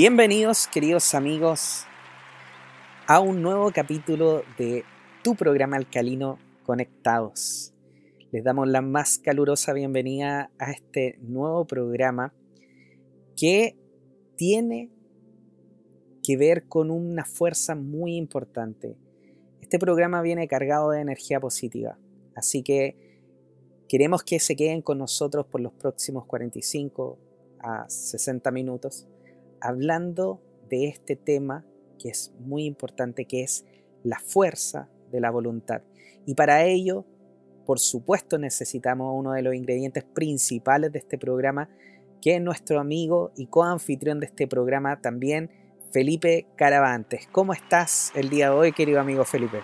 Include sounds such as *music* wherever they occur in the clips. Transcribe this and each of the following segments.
Bienvenidos, queridos amigos, a un nuevo capítulo de tu programa alcalino Conectados. Les damos la más calurosa bienvenida a este nuevo programa que tiene que ver con una fuerza muy importante. Este programa viene cargado de energía positiva, así que queremos que se queden con nosotros por los próximos 45 a 60 minutos hablando de este tema que es muy importante, que es la fuerza de la voluntad. Y para ello, por supuesto, necesitamos uno de los ingredientes principales de este programa, que es nuestro amigo y coanfitrión de este programa también, Felipe Caravantes. ¿Cómo estás el día de hoy, querido amigo Felipe?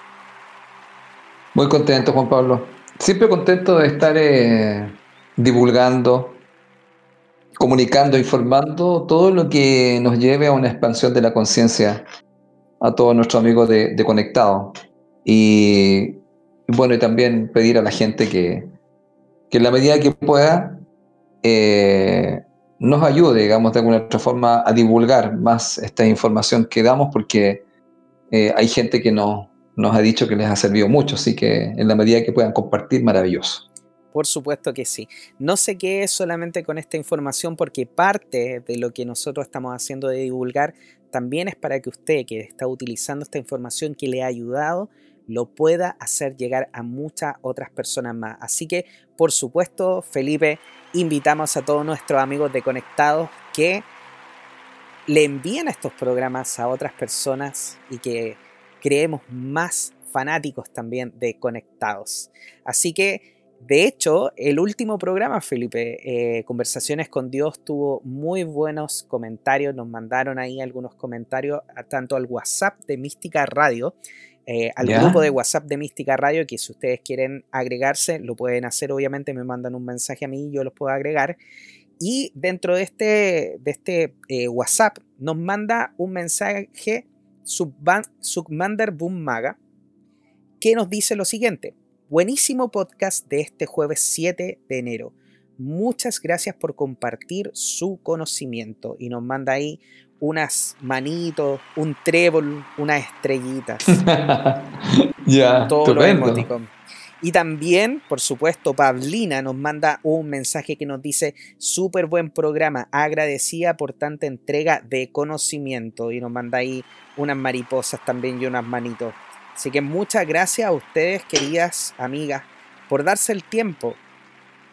Muy contento, Juan Pablo. Siempre contento de estar eh, divulgando, comunicando, informando todo lo que nos lleve a una expansión de la conciencia a todos nuestros amigos de, Conectado. Y, bueno, y también pedir a la gente que, que en la medida que pueda eh, nos ayude, digamos, de alguna otra forma a divulgar más esta información que damos, porque eh, hay gente que nos ha dicho que les ha servido mucho, así que en la medida que puedan compartir, maravilloso. Por supuesto que sí. No se quede solamente con esta información porque parte de lo que nosotros estamos haciendo de divulgar también es para que usted que está utilizando esta información que le ha ayudado lo pueda hacer llegar a muchas otras personas más. Así que, por supuesto, Felipe, invitamos a todos nuestros amigos de Conectados que le envíen estos programas a otras personas y que creemos más fanáticos también de Conectados. Así que de hecho, el último programa, Felipe, eh, Conversaciones con Dios, tuvo muy buenos comentarios. Nos mandaron ahí algunos comentarios tanto al WhatsApp de Mística Radio, eh, al grupo de WhatsApp de Mística Radio, que si ustedes quieren agregarse, lo pueden hacer. Obviamente, me mandan un mensaje a mí y yo los puedo agregar. Y dentro de este, de este eh, WhatsApp nos manda un mensaje Submander Boom Maga que nos dice lo siguiente. Buenísimo podcast de este jueves 7 de enero. Muchas gracias por compartir su conocimiento y nos manda ahí unas manitos, un trébol, unas estrellitas. *laughs* ya, todo lo Y también, por supuesto, Pablina nos manda un mensaje que nos dice, súper buen programa, agradecida por tanta entrega de conocimiento. Y nos manda ahí unas mariposas también y unas manitos. Así que muchas gracias a ustedes, queridas amigas, por darse el tiempo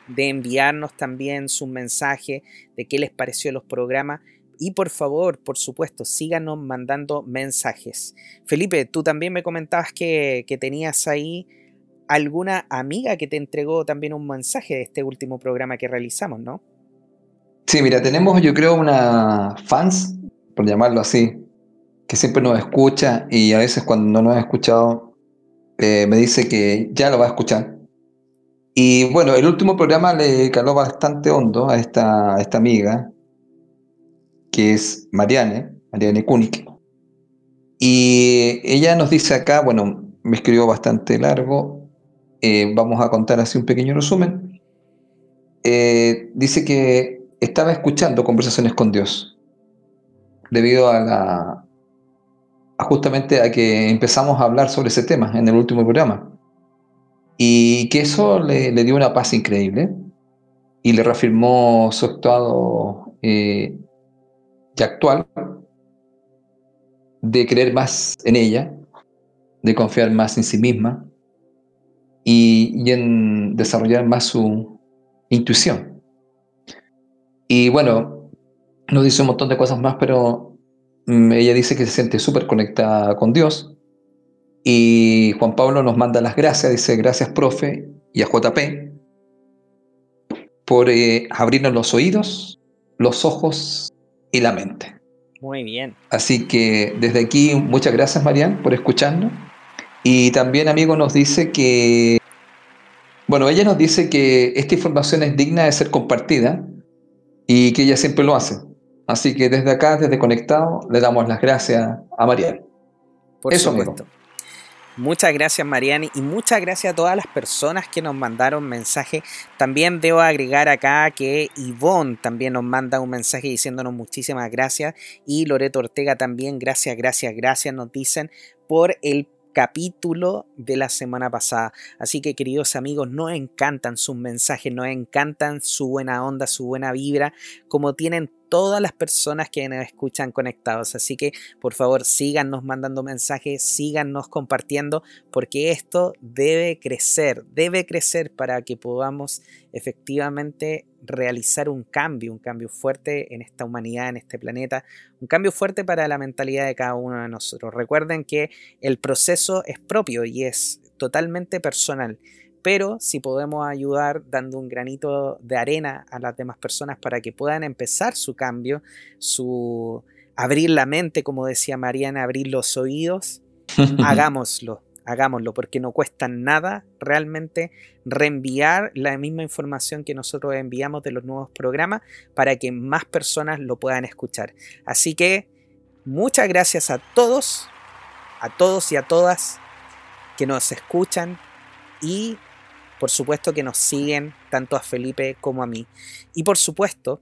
de enviarnos también su mensaje de qué les pareció los programas. Y por favor, por supuesto, síganos mandando mensajes. Felipe, tú también me comentabas que, que tenías ahí alguna amiga que te entregó también un mensaje de este último programa que realizamos, ¿no? Sí, mira, tenemos yo creo una fans, por llamarlo así, que siempre nos escucha y a veces cuando no nos ha escuchado eh, me dice que ya lo va a escuchar. Y bueno, el último programa le caló bastante hondo a esta, esta amiga, que es Mariane, Mariane Kunik. Y ella nos dice acá, bueno, me escribió bastante largo, eh, vamos a contar así un pequeño resumen. Eh, dice que estaba escuchando conversaciones con Dios debido a la, justamente a que empezamos a hablar sobre ese tema en el último programa. Y que eso le, dio una paz increíble y le reafirmó su estado eh, actual de creer más en ella, de confiar más en sí misma y, y en desarrollar más su intuición. Y bueno, nos dice un montón de cosas más, pero ella dice que se siente súper conectada con Dios. Y Juan Pablo nos manda las gracias, dice gracias profe y a JP por eh, abrirnos los oídos, los ojos y la mente. Muy bien. Así que desde aquí muchas gracias Marian por escucharnos. Y también amigo nos dice que, bueno, ella nos dice que esta información es digna de ser compartida y que ella siempre lo hace. Así que desde acá, desde Conectado, le damos las gracias a Mariel. Por supuesto. Muchas gracias Mariani y muchas gracias a todas las personas que nos mandaron mensaje. También debo agregar acá que Ivonne también nos manda un mensaje diciéndonos muchísimas gracias y Loreto Ortega también gracias, gracias, gracias nos dicen por el capítulo de la semana pasada. Así que queridos amigos, nos encantan sus mensajes, nos encantan su buena onda, su buena vibra, como tienen todas las personas que nos escuchan conectados. Así que por favor síganos mandando mensajes, síganos compartiendo, porque esto debe crecer, debe crecer para que podamos efectivamente realizar un cambio, un cambio fuerte en esta humanidad, en este planeta, un cambio fuerte para la mentalidad de cada uno de nosotros. Recuerden que el proceso es propio y es totalmente personal pero si podemos ayudar dando un granito de arena a las demás personas para que puedan empezar su cambio, su abrir la mente, como decía Mariana, abrir los oídos, *laughs* hagámoslo, hagámoslo, porque no cuesta nada realmente reenviar la misma información que nosotros enviamos de los nuevos programas para que más personas lo puedan escuchar. Así que muchas gracias a todos, a todos y a todas que nos escuchan y por supuesto que nos siguen tanto a Felipe como a mí. Y por supuesto,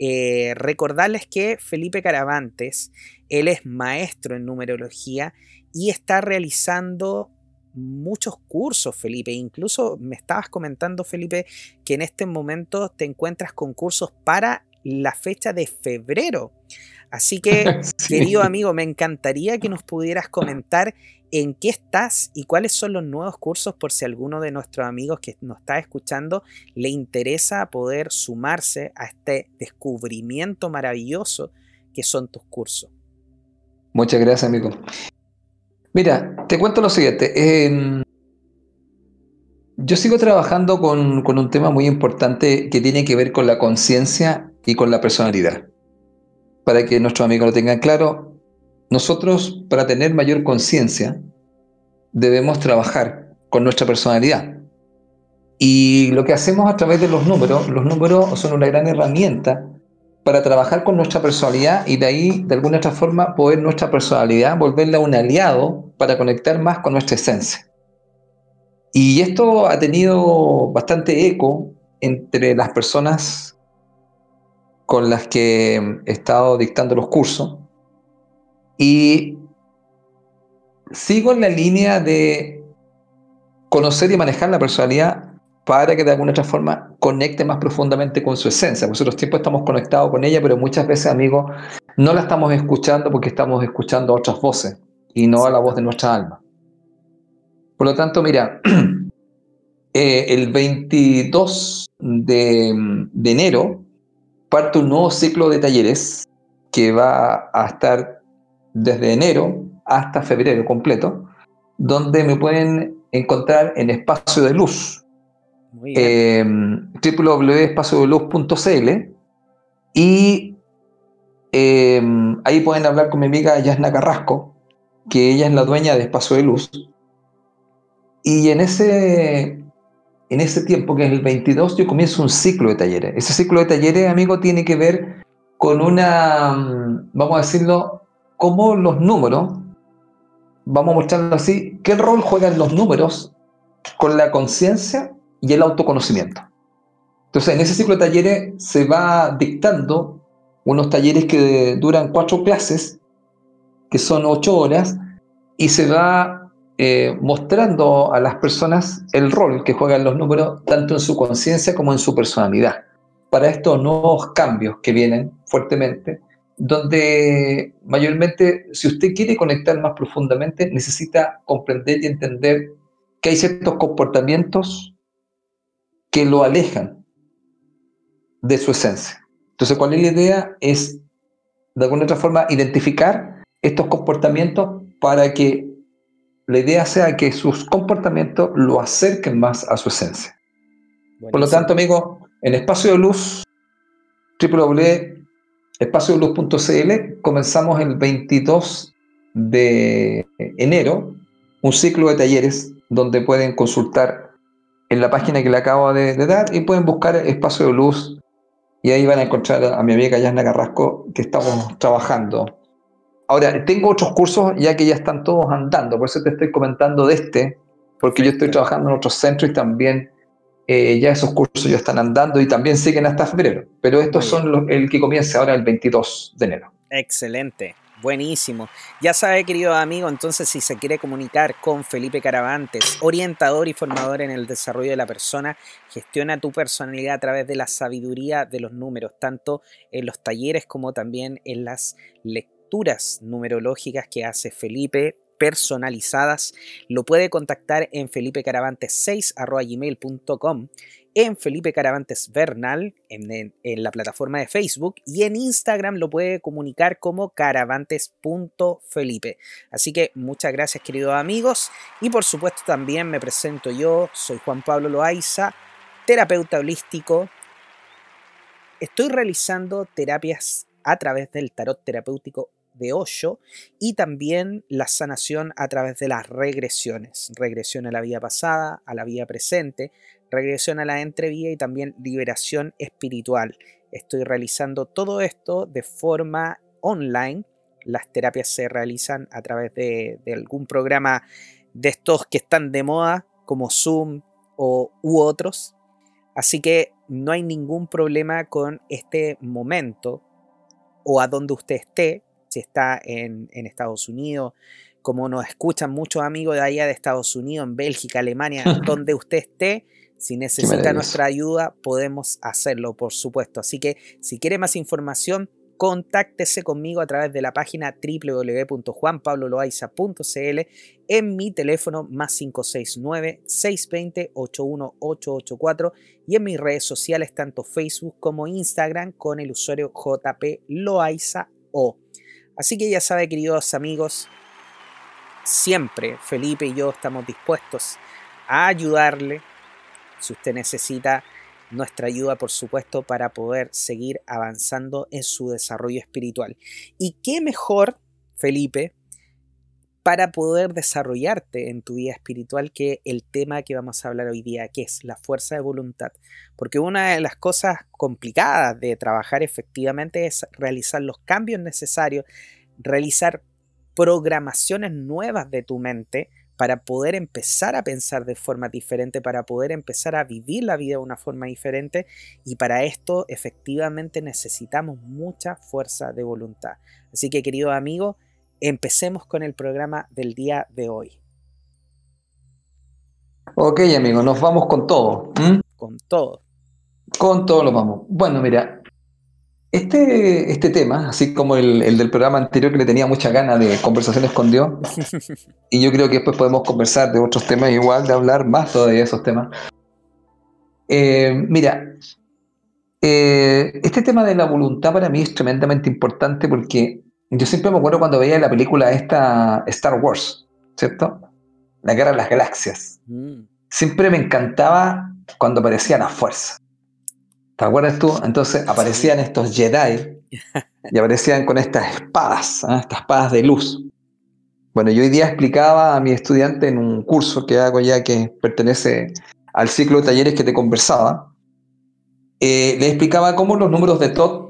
eh, recordarles que Felipe Caravantes, él es maestro en numerología y está realizando muchos cursos, Felipe. Incluso me estabas comentando, Felipe, que en este momento te encuentras con cursos para la fecha de febrero. Así que, *laughs* querido amigo, me encantaría que nos pudieras comentar en qué estás y cuáles son los nuevos cursos por si alguno de nuestros amigos que nos está escuchando le interesa poder sumarse a este descubrimiento maravilloso que son tus cursos. Muchas gracias, amigo. Mira, te cuento lo siguiente. Em, yo sigo trabajando con, con un tema muy importante que tiene que ver con la conciencia y con la personalidad. Para que nuestros amigos lo tengan claro, nosotros, para tener mayor conciencia, debemos trabajar con nuestra personalidad. Y lo que hacemos a través de los números, los números son una gran herramienta para trabajar con nuestra personalidad y de ahí, de alguna otra forma, poder nuestra personalidad volverla un aliado para conectar más con nuestra esencia. Y esto ha tenido bastante eco entre las personas con las que he estado dictando los cursos y sigo en la línea de conocer y manejar la personalidad para que de alguna otra forma conecte más profundamente con su esencia. Nosotros tiempos estamos conectados con ella, pero muchas veces, amigos, no la estamos escuchando porque estamos escuchando otras voces y no a la voz de nuestra alma. Por lo tanto, mira, *clears throat* eh, el 22 de, de enero parte un nuevo ciclo de talleres que va a estar desde enero hasta febrero completo, donde me pueden encontrar en Espacio de Luz, eh, www.espaciodeluz.cl y eh, ahí pueden hablar con mi amiga Yasna Carrasco, que ella es la dueña de Espacio de Luz. Y en ese, en ese tiempo, que es el 22, yo comienzo un ciclo de talleres. Ese ciclo de talleres, amigo, tiene que ver con una, vamos a decirlo, cómo los números, vamos a mostrarlo así, qué rol juegan los números con la conciencia y el autoconocimiento. Entonces, en ese ciclo de talleres se va dictando unos talleres que duran cuatro clases, que son ocho horas, y se va eh, mostrando a las personas el rol que juegan los números, tanto en su conciencia como en su personalidad, para estos nuevos cambios que vienen fuertemente donde mayormente, si usted quiere conectar más profundamente, necesita comprender y entender que hay ciertos comportamientos que lo alejan de su esencia. Entonces, ¿cuál es la idea? Es, de alguna otra forma, identificar estos comportamientos para que la idea sea que sus comportamientos lo acerquen más a su esencia. Por lo tanto, amigo, en Espacio de Luz, www espacioluz.cl comenzamos el 22 de enero un ciclo de talleres donde pueden consultar en la página que le acabo de, dar y pueden buscar Espacio de Luz. Y ahí van a encontrar a mi amiga Yasna Carrasco que estamos trabajando. Ahora, tengo otros cursos ya que ya están todos andando, por eso te estoy comentando de este, porque yo estoy trabajando en otros centros y también eh, ya esos cursos ya están andando y también siguen hasta febrero. Pero estos son los, el que comienza ahora el 22 de enero. Excelente. Buenísimo. Ya sabe, querido amigo, entonces si se quiere comunicar con Felipe Caravantes, orientador y formador en el desarrollo de la persona, gestiona tu personalidad a través de la sabiduría de los números, tanto en los talleres como también en las lecturas numerológicas que hace Felipe personalizadas, lo puede contactar en felipecaravantes6.gmail.com en Felipe Caravantes Bernal, en, la plataforma de Facebook, y en Instagram lo puede comunicar como caravantes.felipe. Así que muchas gracias queridos amigos, y por supuesto también me presento yo, soy Juan Pablo Loaiza, terapeuta holístico. Estoy realizando terapias a través del tarot terapéutico de Osho y también la sanación a través de las regresiones, regresión a la vida pasada, a la vida presente, regresión a la entrevía y también liberación espiritual. Estoy realizando todo esto de forma online. Las terapias se realizan a través de, algún programa de estos que están de moda, como Zoom o, u otros. Así que no hay ningún problema con este momento o a donde usted esté, si está en, en Estados Unidos, como nos escuchan muchos amigos de allá de Estados Unidos, en Bélgica, Alemania, *laughs* donde usted esté, si necesita nuestra ayuda, podemos hacerlo, por supuesto. Así que si quiere más información, contáctese conmigo a través de la página www.juanpabloloaiza.cl en mi teléfono más 569-620-81884 y en mis redes sociales tanto Facebook como Instagram con el usuario jploaiza.o. Así que ya sabe, queridos amigos, siempre Felipe y yo estamos dispuestos a ayudarle si usted necesita nuestra ayuda, por supuesto, para poder seguir avanzando en su desarrollo espiritual. Y qué mejor, Felipe, para poder desarrollarte en tu vida espiritual que el tema que vamos a hablar hoy día, que es la fuerza de voluntad. Porque una de las cosas complicadas de trabajar efectivamente es realizar los cambios necesarios, realizar programaciones nuevas de tu mente para poder empezar a pensar de forma diferente, para poder empezar a vivir la vida de una forma diferente y para esto efectivamente necesitamos mucha fuerza de voluntad. Así que querido amigo, empecemos con el programa del día de hoy. Ok amigo, nos vamos con todo. Con todo. Con todo lo vamos. Bueno, mira, este, este tema, así como el, del programa anterior que le tenía mucha ganas de conversaciones con Dios, *laughs* y yo creo que después podemos conversar de otros temas igual, de hablar más todavía de esos temas. Eh, mira, eh, este tema de la voluntad para mí es tremendamente importante porque yo siempre me acuerdo cuando veía la película esta Star Wars, ¿cierto? La guerra de las galaxias. Mm. Siempre me encantaba cuando aparecía la fuerza. ¿Te acuerdas tú? Entonces aparecían estos Jedi y aparecían con estas espadas, ¿ah? estas espadas de luz. Bueno, yo hoy día explicaba a mi estudiante en un curso que hago ya que pertenece al ciclo de talleres que te conversaba, eh, le explicaba cómo los números de Todd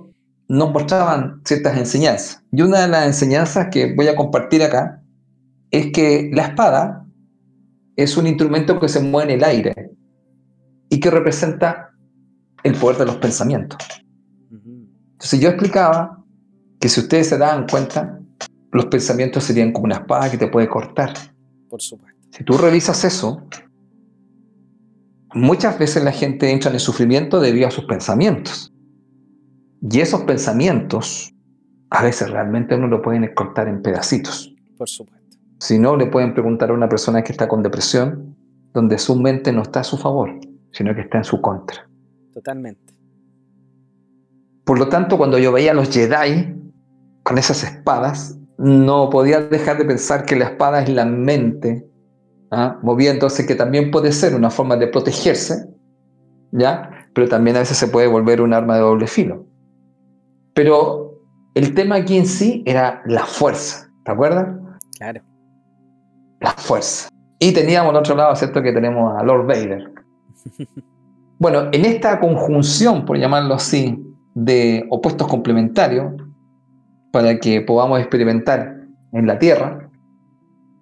nos mostraban ciertas enseñanzas. Y una de las enseñanzas que voy a compartir acá es que la espada es un instrumento que se mueve en el aire y que representa el poder de los pensamientos. Entonces yo explicaba que si ustedes se dan cuenta, los pensamientos serían como una espada que te puede cortar. Por supuesto. Si tú revisas eso, muchas veces la gente entra en el sufrimiento debido a sus pensamientos. Y esos pensamientos a veces realmente uno lo pueden cortar en pedacitos. Por supuesto. Si no, le pueden preguntar a una persona que está con depresión, donde su mente no está a su favor, sino que está en su contra. Totalmente. Por lo tanto, cuando yo veía a los Jedi con esas espadas, no podía dejar de pensar que la espada es la mente, ¿ah? moviéndose, que también puede ser una forma de protegerse, ¿ya? Pero también a veces se puede volver un arma de doble filo. Pero el tema aquí en sí era la fuerza, ¿te acuerdas? Claro. La fuerza. Y teníamos al otro lado, ¿cierto? Que tenemos a Lord Vader. *laughs* Bueno, en esta conjunción, por llamarlo así, de opuestos complementarios, para que podamos experimentar en la Tierra,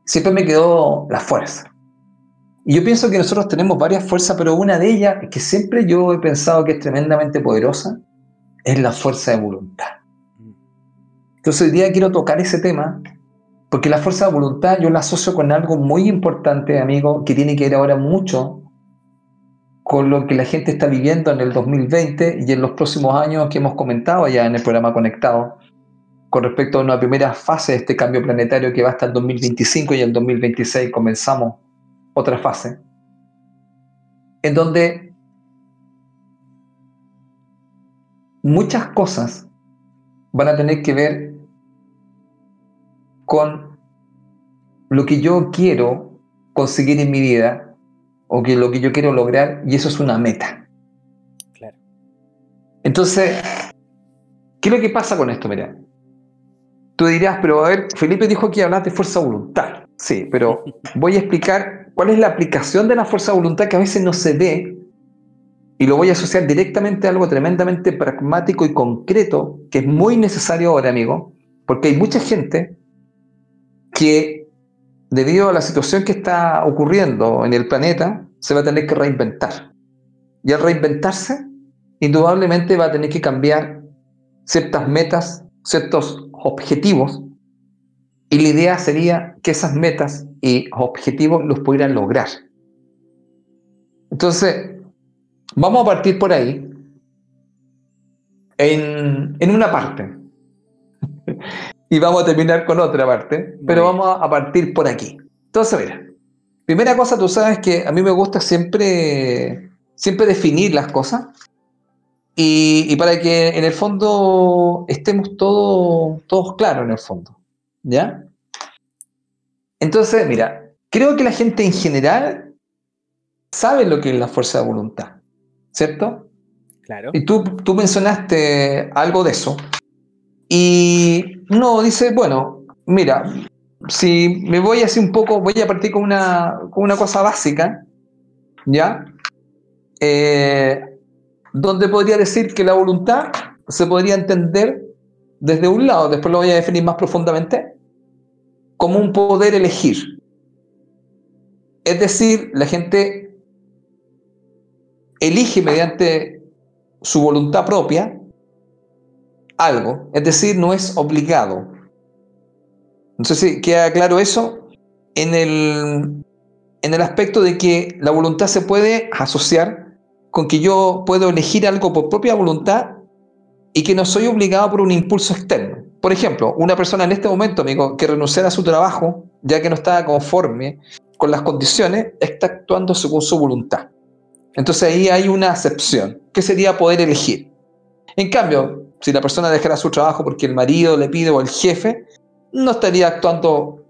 siempre me quedó la fuerza. Y yo pienso que nosotros tenemos varias fuerzas, pero una de ellas, que siempre yo he pensado que es tremendamente poderosa, es la fuerza de voluntad. Entonces hoy día quiero tocar ese tema, porque la fuerza de voluntad yo la asocio con algo muy importante, amigo, que tiene que ver ahora mucho con lo que la gente está viviendo en el 2020 y en los próximos años que hemos comentado ya en el programa Conectado, con respecto a una primera fase de este cambio planetario que va hasta el 2025 y en el 2026 comenzamos otra fase, en donde muchas cosas van a tener que ver con lo que yo quiero conseguir en mi vida o que lo que yo quiero lograr y eso es una meta. Claro. Entonces, ¿qué es lo que pasa con esto? Mira, tú dirás, pero a ver, Felipe dijo que hablas de fuerza voluntad. Sí, pero *laughs* voy a explicar cuál es la aplicación de la fuerza voluntad que a veces no se ve y lo voy a asociar directamente a algo tremendamente pragmático y concreto que es muy necesario ahora, amigo, porque hay mucha gente que debido a la situación que está ocurriendo en el planeta, se va a tener que reinventar. Y al reinventarse, indudablemente va a tener que cambiar ciertas metas, ciertos objetivos, y la idea sería que esas metas y objetivos los pudieran lograr. Entonces, vamos a partir por ahí, en, en una parte, *laughs* y vamos a terminar con otra parte, pero vamos a partir por aquí. Entonces, mira, primera cosa, tú sabes que a mí me gusta siempre, siempre definir las cosas y, para que en el fondo estemos todos, todos claros en el fondo. ¿Ya? Entonces, mira, creo que la gente en general sabe lo que es la fuerza de voluntad, ¿cierto? Claro. Y tú, tú mencionaste algo de eso. Y uno dice, bueno, mira, si me voy así un poco, voy a partir con una, con una cosa básica, ¿ya? Eh, donde podría decir que la voluntad se podría entender desde un lado, después lo voy a definir más profundamente, como un poder elegir. Es decir, la gente elige mediante su voluntad propia algo, es decir, no es obligado. No sé si queda claro eso en el, en el aspecto de que la voluntad se puede asociar con que yo puedo elegir algo por propia voluntad y que no soy obligado por un impulso externo. Por ejemplo, una persona en este momento, amigo, que renunciara a su trabajo, ya que no estaba conforme con las condiciones, está actuando según su voluntad. Entonces ahí hay una acepción, que sería poder elegir. En cambio, si la persona dejara su trabajo porque el marido le pide o el jefe, no estaría actuando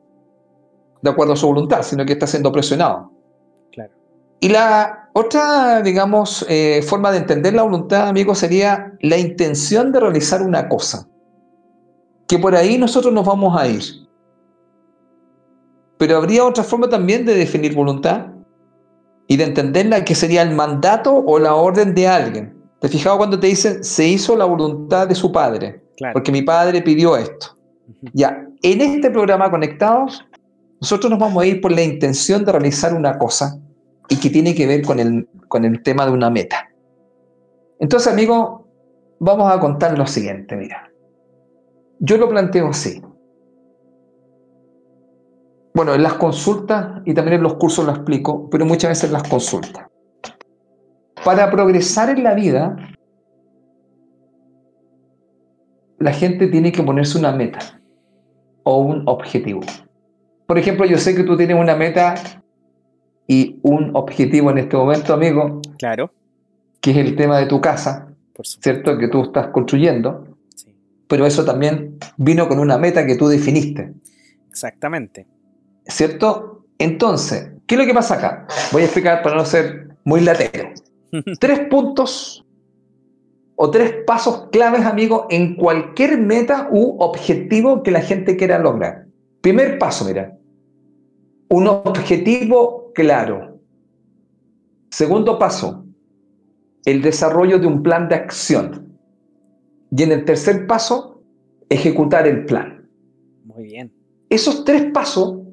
de acuerdo a su voluntad, sino que está siendo presionado. Claro. Y la otra, digamos, eh, forma de entender la voluntad, amigo, sería la intención de realizar una cosa. Que por ahí nosotros nos vamos a ir. Pero habría otra forma también de definir voluntad y de entenderla que sería el mandato o la orden de alguien. ¿Te fijas cuando te dicen se hizo la voluntad de su padre? Porque mi padre pidió esto. Ya, en este programa Conectados, nosotros nos vamos a ir por la intención de realizar una cosa y que tiene que ver con el, con el tema de una meta. Entonces, amigo, vamos a contar lo siguiente, mira. Yo lo planteo así. Bueno, en las consultas y también en los cursos lo explico, pero muchas veces en las consultas. Para progresar en la vida, la gente tiene que ponerse una meta o un objetivo. Por ejemplo, yo sé que tú tienes una meta y un objetivo en este momento, amigo. Claro. Que es el tema de tu casa, ¿cierto? Que tú estás construyendo. Sí. Pero eso también vino con una meta que tú definiste. Exactamente. ¿Cierto? Entonces, ¿qué es lo que pasa acá? Voy a explicar para no ser muy latero. *laughs* tres puntos o tres pasos claves, amigo, en cualquier meta u objetivo que la gente quiera lograr. Primer paso, mira. Un objetivo claro. Segundo paso, el desarrollo de un plan de acción. Y en el tercer paso, ejecutar el plan. Muy bien. Esos tres pasos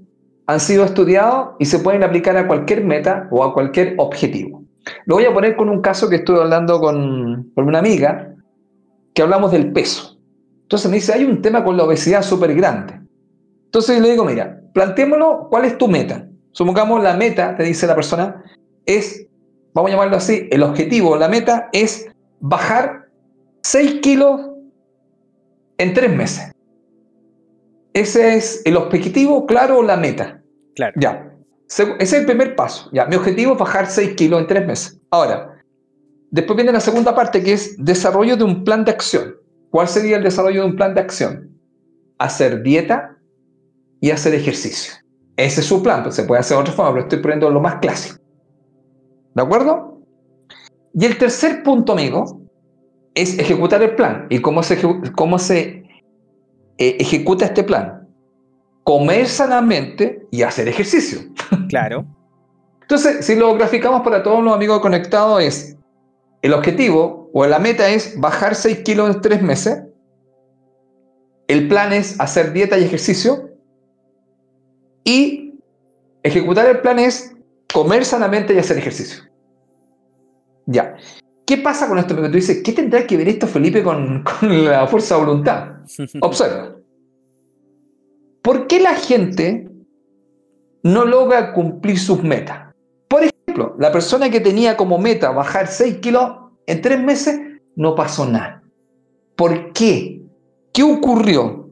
han sido estudiados y se pueden aplicar a cualquier meta o a cualquier objetivo. Lo voy a poner con un caso que estuve hablando con, con una amiga, que hablamos del peso. Entonces me dice, hay un tema con la obesidad súper grande. Entonces le digo, mira, planteémoslo, ¿cuál es tu meta? Supongamos la meta, te dice la persona, es, vamos a llamarlo así, el objetivo, la meta es bajar 6 kilos en 3 meses. Ese es el objetivo, claro, o la meta. Claro. Ya. Ese es el primer paso. Ya. Mi objetivo es bajar 6 kilos en 3 meses. Ahora, después viene la segunda parte que es desarrollo de un plan de acción. ¿Cuál sería el desarrollo de un plan de acción? Hacer dieta y hacer ejercicio. Ese es su plan, pues se puede hacer de otra forma, pero estoy poniendo lo más clásico. ¿De acuerdo? Y el tercer punto, amigo, es ejecutar el plan. ¿Y cómo se, cómo se eh, ejecuta este plan? Comer sanamente y hacer ejercicio. *laughs* Claro. Entonces, si lo graficamos para todos los amigos conectados, es el objetivo o la meta es bajar 6 kilos en 3 meses. El plan es hacer dieta y ejercicio. Y ejecutar el plan es comer sanamente y hacer ejercicio. Ya. ¿Qué pasa con esto? Porque tú dices, ¿qué tendrá que ver esto, Felipe, con, *laughs* con la fuerza de voluntad? *laughs* Observa. ¿Por qué la gente no logra cumplir sus metas? Por ejemplo, la persona que tenía como meta bajar 6 kilos en 3 meses, no pasó nada. ¿Por qué? ¿Qué ocurrió?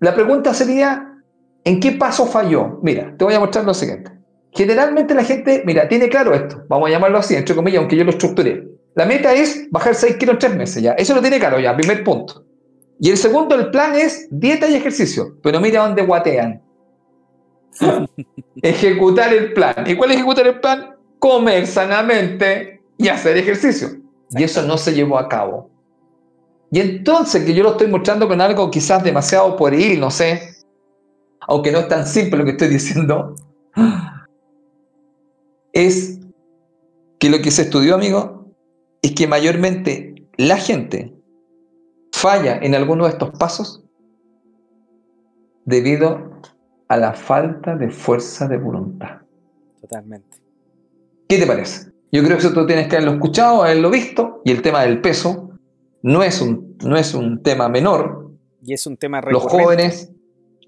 La pregunta sería, ¿en qué paso falló? Mira, te voy a mostrar lo siguiente. Generalmente la gente, mira, tiene claro esto, vamos a llamarlo así, entre comillas, aunque yo lo estructuré. La meta es bajar 6 kilos en 3 meses, ya. Eso lo tiene claro, ya, primer punto. Y el segundo, el plan es dieta y ejercicio. Pero mira dónde guatean. *laughs* ejecutar el plan. ¿Y cuál es ejecutar el plan? Comer sanamente y hacer ejercicio. Y eso no se llevó a cabo. Y entonces, que yo lo estoy mostrando con algo quizás demasiado por ir, no sé, aunque no es tan simple lo que estoy diciendo, *gasps* es que lo que se estudió, amigo, es que mayormente la gente falla en alguno de estos pasos debido a la falta de fuerza de voluntad. Totalmente. ¿Qué te parece? Yo creo que eso tú tienes que haberlo escuchado, haberlo visto, y el tema del peso no es un, no es un tema menor. Y es un tema Los jóvenes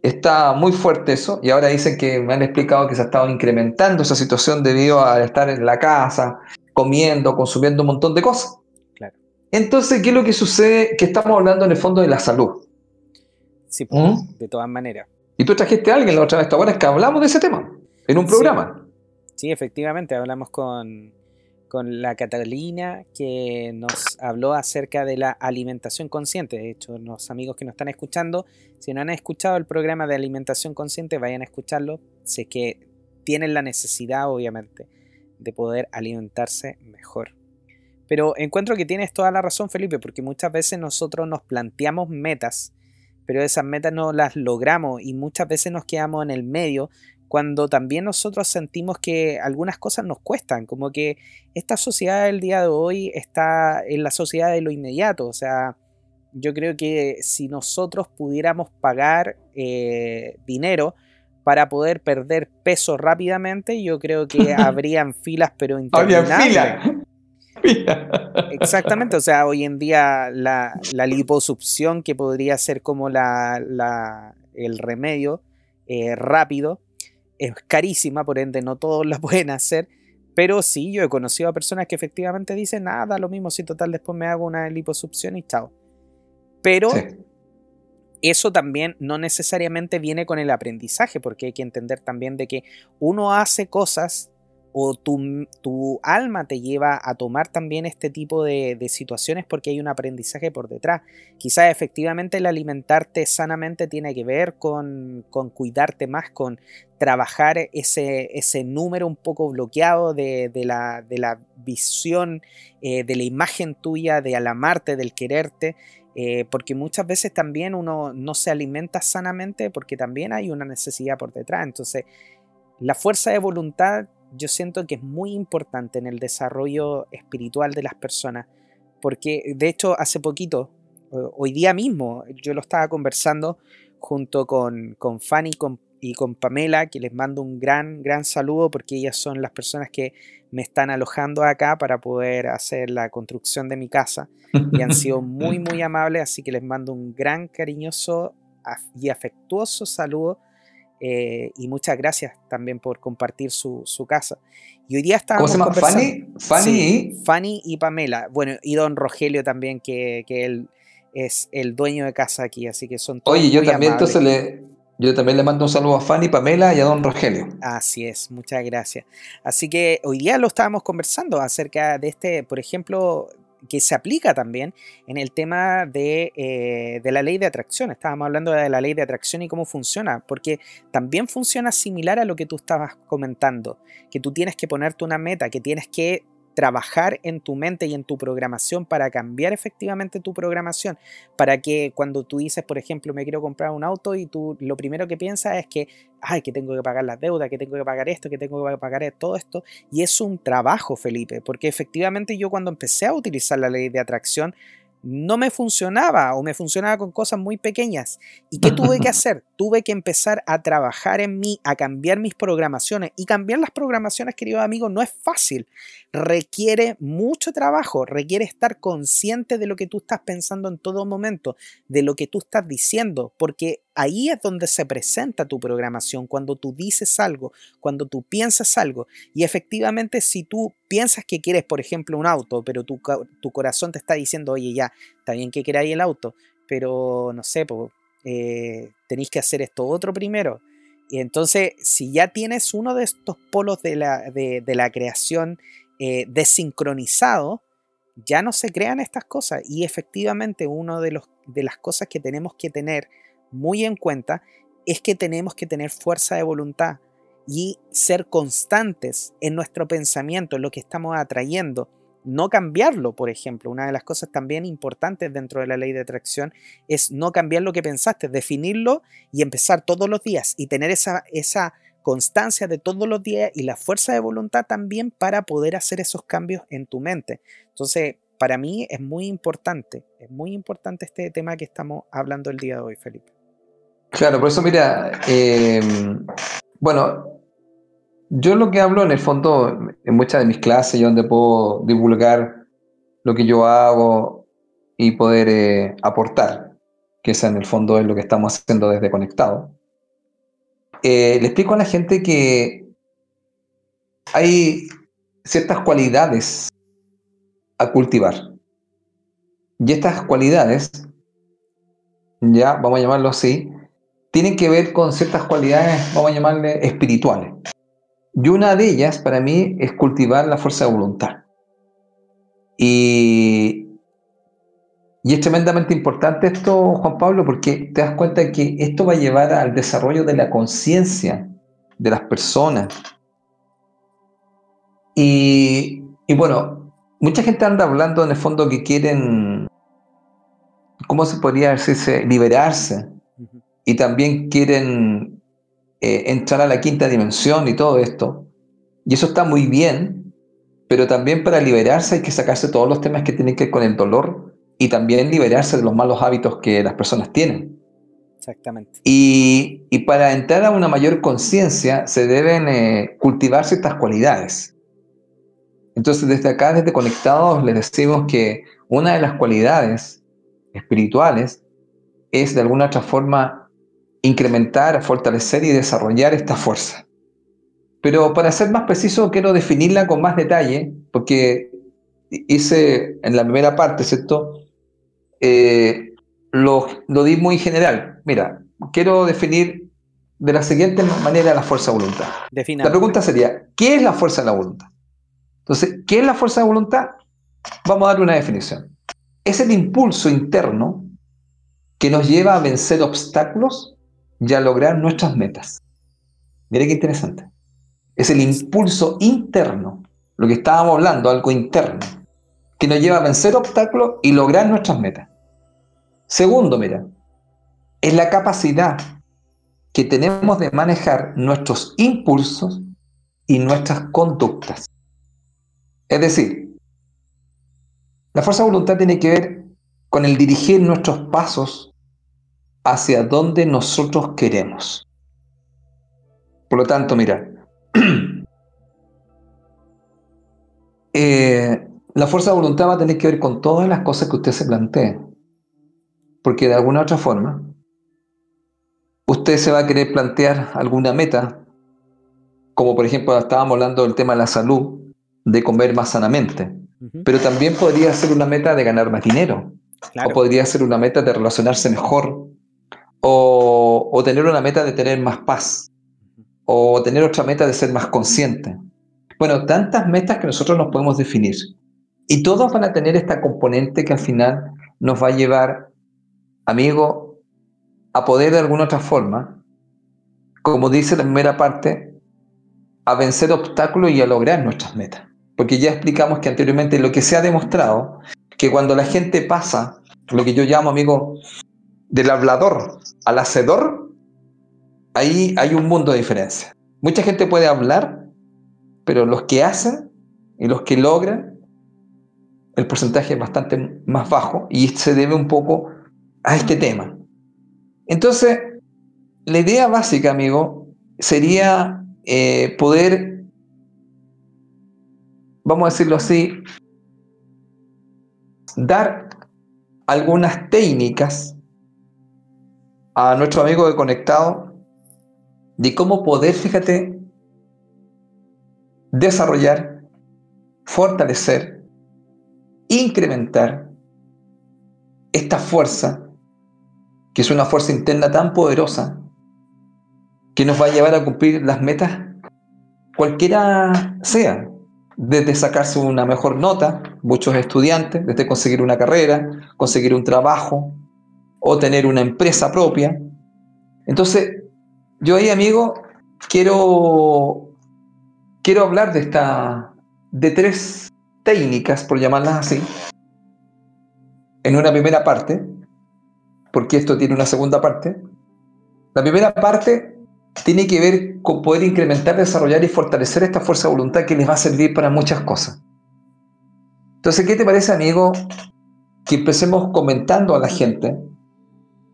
está muy fuerte eso, y ahora dicen que me han explicado que se ha estado incrementando esa situación debido a estar en la casa, comiendo, consumiendo un montón de cosas. Entonces, ¿qué es lo que sucede? Que estamos hablando en el fondo de la salud. Sí, pues, ¿Mm? de todas maneras. Y tú trajiste a alguien la otra vez, ¿te es que hablamos de ese tema? En un programa. Sí, efectivamente, hablamos con, con la Catalina que nos habló acerca de la alimentación consciente. De hecho, los amigos que nos están escuchando, si no han escuchado el programa de alimentación consciente, vayan a escucharlo. Sé que tienen la necesidad, obviamente, de poder alimentarse mejor. Pero encuentro que tienes toda la razón, Felipe, porque muchas veces nosotros nos planteamos metas, pero esas metas no las logramos y muchas veces nos quedamos en el medio cuando también nosotros sentimos que algunas cosas nos cuestan, como que esta sociedad del día de hoy está en la sociedad de lo inmediato, o sea, yo creo que si nosotros pudiéramos pagar eh, dinero para poder perder peso rápidamente, yo creo que *laughs* habrían filas, pero *laughs* interminables. *laughs* Exactamente, o sea, hoy en día la, liposucción, que podría ser como la, el remedio eh, rápido, es carísima, por ende no todos la pueden hacer, pero sí, yo he conocido a personas que efectivamente dicen, nada, lo mismo, si total después me hago una liposucción y chao. Pero eso también no necesariamente viene con el aprendizaje, porque hay que entender también de que uno hace cosas o tu, alma te lleva a tomar también este tipo de, situaciones porque hay un aprendizaje por detrás. Quizás efectivamente el alimentarte sanamente tiene que ver con, cuidarte más, con trabajar ese, ese número un poco bloqueado de, la, visión, eh, de la imagen tuya, de alamarte, del quererte. Eh, porque muchas veces también uno no se alimenta sanamente porque también hay una necesidad por detrás. Entonces, la fuerza de voluntad yo siento que es muy importante en el desarrollo espiritual de las personas, porque de hecho hace poquito hoy día mismo, yo lo estaba conversando junto con, con Fanny y con Pamela, que les mando un gran, gran saludo porque ellas son las personas que me están alojando acá para poder hacer la construcción de mi casa y han sido *laughs* muy, muy amables, así que les mando un gran, cariñoso y afectuoso saludo eh, y muchas gracias también por compartir su, casa. Y hoy día estábamos ¿Cómo se llama? Fanny, Fanny, Fanny y Pamela. Bueno, y don Rogelio también, que, él es el dueño de casa aquí, así que son todos Oye, yo también entonces le, yo también le mando un saludo a Fanny, Pamela y a don Rogelio. Así es, muchas gracias. Así que hoy día lo estábamos conversando acerca de este, por ejemplo, que se aplica también en el tema de, eh, de, la ley de atracción. Estábamos hablando de la ley de atracción y cómo funciona, porque también funciona similar a lo que tú estabas comentando, que tú tienes que ponerte una meta, que tienes que trabajar en tu mente y en tu programación para cambiar efectivamente tu programación, para que cuando tú dices, por ejemplo, me quiero comprar un auto y tú lo primero que piensas es que, ay, que tengo que pagar las deudas, que tengo que pagar esto, que tengo que pagar todo esto, y es un trabajo, Felipe, porque efectivamente yo cuando empecé a utilizar la ley de atracción, no me funcionaba o me funcionaba con cosas muy pequeñas. ¿Y qué tuve que *laughs* hacer? Tuve que empezar a trabajar en mí, a cambiar mis programaciones. Y cambiar las programaciones, queridos amigos, no es fácil. Requiere mucho trabajo, requiere estar consciente de lo que tú estás pensando en todo momento, de lo que tú estás diciendo, porque ahí es donde se presenta tu programación, cuando tú dices algo, cuando tú piensas algo. Y efectivamente, si tú piensas que quieres, por ejemplo, un auto, pero tu, tu corazón te está diciendo, oye, ya, está bien que queráis el auto, pero no sé, eh, tenéis que hacer esto otro primero. Y entonces, si ya tienes uno de estos polos de la, de, la creación eh, desincronizado, ya no se crean estas cosas. Y efectivamente, una de, de las cosas que tenemos que tener muy en cuenta es que tenemos que tener fuerza de voluntad y ser constantes en nuestro pensamiento, en lo que estamos atrayendo. No cambiarlo, por ejemplo. Una de las cosas también importantes dentro de la ley de atracción es no cambiar lo que pensaste, definirlo y empezar todos los días y tener esa, esa constancia de todos los días y la fuerza de voluntad también para poder hacer esos cambios en tu mente. Entonces, para mí es muy importante, es muy importante este tema que estamos hablando el día de hoy, Felipe. Claro, por eso mira, eh, bueno, yo lo que hablo en el fondo, en muchas de mis clases, yo donde puedo divulgar lo que yo hago y poder eh, aportar, que esa en el fondo es lo que estamos haciendo desde Conectado. Eh, le explico a la gente que hay ciertas cualidades a cultivar. Y estas cualidades, ya vamos a llamarlo así, tienen que ver con ciertas cualidades, vamos a llamarle espirituales. Y una de ellas, para mí, es cultivar la fuerza de voluntad. Y, y es tremendamente importante esto, Juan Pablo, porque te das cuenta que esto va a llevar al desarrollo de la conciencia de las personas. Y, y, bueno, mucha gente anda hablando en el fondo que quieren, ¿cómo se podría decirse? Liberarse y también quieren eh, entrar a la quinta dimensión y todo esto. Y eso está muy bien, pero también para liberarse hay que sacarse todos los temas que tienen que ver con el dolor y también liberarse de los malos hábitos que las personas tienen. Exactamente. Y, para entrar a una mayor conciencia se deben eh, cultivar ciertas cualidades. Entonces desde acá, desde Conectados, les decimos que una de las cualidades espirituales es de alguna otra forma incrementar, fortalecer y desarrollar esta fuerza. Pero para ser más preciso, quiero definirla con más detalle, porque hice en la primera parte, ¿cierto? Eh, lo, lo, di muy general. Mira, quiero definir de la siguiente manera la fuerza de voluntad. La pregunta sería, ¿qué es la fuerza de la voluntad? Entonces, ¿qué es la fuerza de voluntad? Vamos a dar una definición. Es el impulso interno que nos lleva a vencer obstáculos y a lograr nuestras metas. Mire qué interesante. Es el impulso interno, lo que estábamos hablando, algo interno, que nos lleva a vencer obstáculos y lograr nuestras metas. Segundo, mira, es la capacidad que tenemos de manejar nuestros impulsos y nuestras conductas. Es decir, la fuerza de voluntad tiene que ver con el dirigir nuestros pasos hacia donde nosotros queremos. Por lo tanto, mira, *clears throat* eh, la fuerza de voluntad va a tener que ver con todas las cosas que usted se plantee. Porque de alguna otra forma, usted se va a querer plantear alguna meta, como por ejemplo estábamos hablando del tema de la salud, de comer más sanamente. Pero también podría ser una meta de ganar más dinero. O podría ser una meta de relacionarse mejor. O, tener una meta de tener más paz o tener otra meta de ser más consciente. Bueno, tantas metas que nosotros nos podemos definir. Y todos van a tener esta componente que al final nos va a llevar, amigo, a poder de alguna otra forma, como dice la primera parte, a vencer obstáculos y a lograr nuestras metas. Porque ya explicamos que anteriormente lo que se ha demostrado, que cuando la gente pasa, lo que yo llamo, amigo, del hablador al hacedor, ahí hay un mundo de diferencia. Mucha gente puede hablar, pero los que hacen y los que logran, el porcentaje es bastante más bajo y se debe un poco a este tema. Entonces, la idea básica, amigo, sería eh, poder, vamos a decirlo así, dar algunas técnicas a nuestro amigo de conectado de cómo poder, fíjate, desarrollar, fortalecer, incrementar esta fuerza, que es una fuerza interna tan poderosa, que nos va a llevar a cumplir las metas, cualquiera sea, desde sacarse una mejor nota, muchos estudiantes, desde conseguir una carrera, conseguir un trabajo o tener una empresa propia. Entonces, yo ahí, amigo, quiero, quiero hablar de esta, de tres técnicas, por llamarlas así, en una primera parte, porque esto tiene una segunda parte. La primera parte tiene que ver con poder incrementar, desarrollar y fortalecer esta fuerza de voluntad que les va a servir para muchas cosas. Entonces, ¿qué te parece, amigo, que empecemos comentando a la gente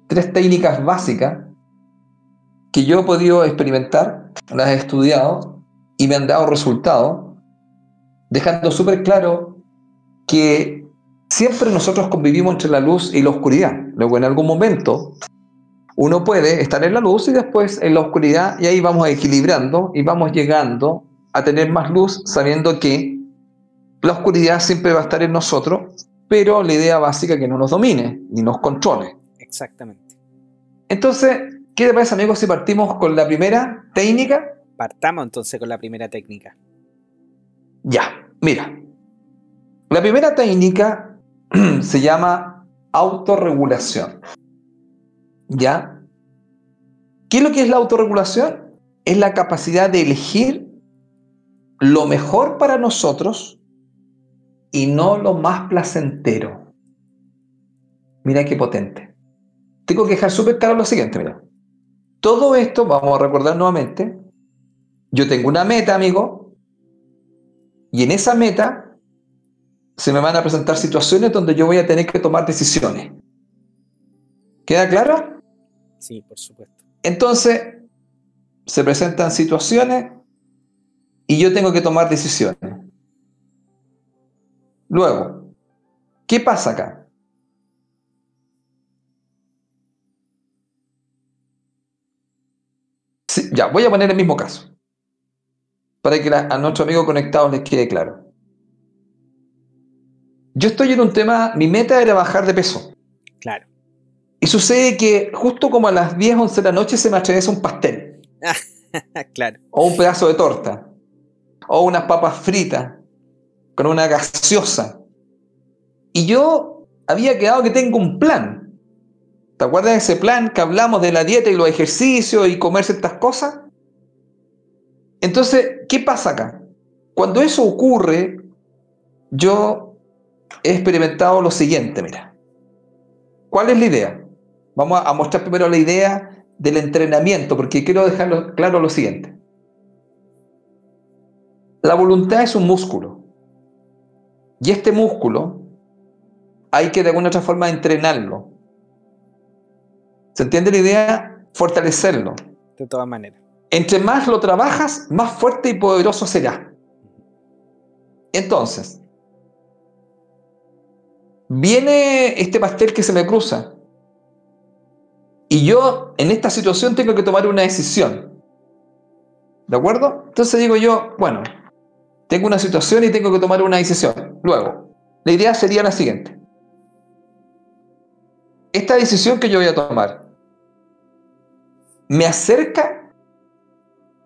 tres técnicas básicas que yo he podido experimentar, las he estudiado y me han dado resultados, dejando súper claro que siempre nosotros convivimos entre la luz y la oscuridad. Luego en algún momento uno puede estar en la luz y después en la oscuridad y ahí vamos equilibrando y vamos llegando a tener más luz sabiendo que la oscuridad siempre va a estar en nosotros, pero la idea básica es que no nos domine ni nos controle. Exactamente. Entonces, ¿Qué te parece, amigos, si partimos con la primera técnica? Partamos entonces con la primera técnica. Ya, mira. La primera técnica *clears throat* se llama autorregulación. ¿Ya? ¿Qué es lo que es la autorregulación? Es la capacidad de elegir lo mejor para nosotros y no lo más placentero. Mira qué potente. Tengo que dejar súper claro lo siguiente, mira. Todo esto, vamos a recordar nuevamente, yo tengo una meta, amigo, y en esa meta se me van a presentar situaciones donde yo voy a tener que tomar decisiones. ¿Queda claro? Sí, por supuesto. Entonces, se presentan situaciones y yo tengo que tomar decisiones. Luego, ¿qué pasa acá? Ya, voy a poner el mismo caso. Para que a nuestro amigo conectado les quede claro. Yo estoy en un tema, mi meta era bajar de peso. Claro. Y sucede que justo como a las 10, 11 de la noche se me atraviesa un pastel. *laughs* claro. O un pedazo de torta. O unas papas fritas. Con una gaseosa. Y yo había quedado que tengo un plan. ¿Te acuerdas de ese plan que hablamos de la dieta y los ejercicios y comer ciertas cosas? Entonces, ¿qué pasa acá? Cuando eso ocurre, yo he experimentado lo siguiente, mira. ¿Cuál es la idea? Vamos a mostrar primero la idea del entrenamiento, porque quiero dejarlo claro lo siguiente. La voluntad es un músculo. Y este músculo hay que de alguna otra forma entrenarlo. ¿Se entiende la idea? Fortalecerlo. De todas maneras. Entre más lo trabajas, más fuerte y poderoso será. Entonces, viene este pastel que se me cruza. Y yo en esta situación tengo que tomar una decisión. ¿De acuerdo? Entonces digo yo, bueno, tengo una situación y tengo que tomar una decisión. Luego, la idea sería la siguiente. Esta decisión que yo voy a tomar, ¿me acerca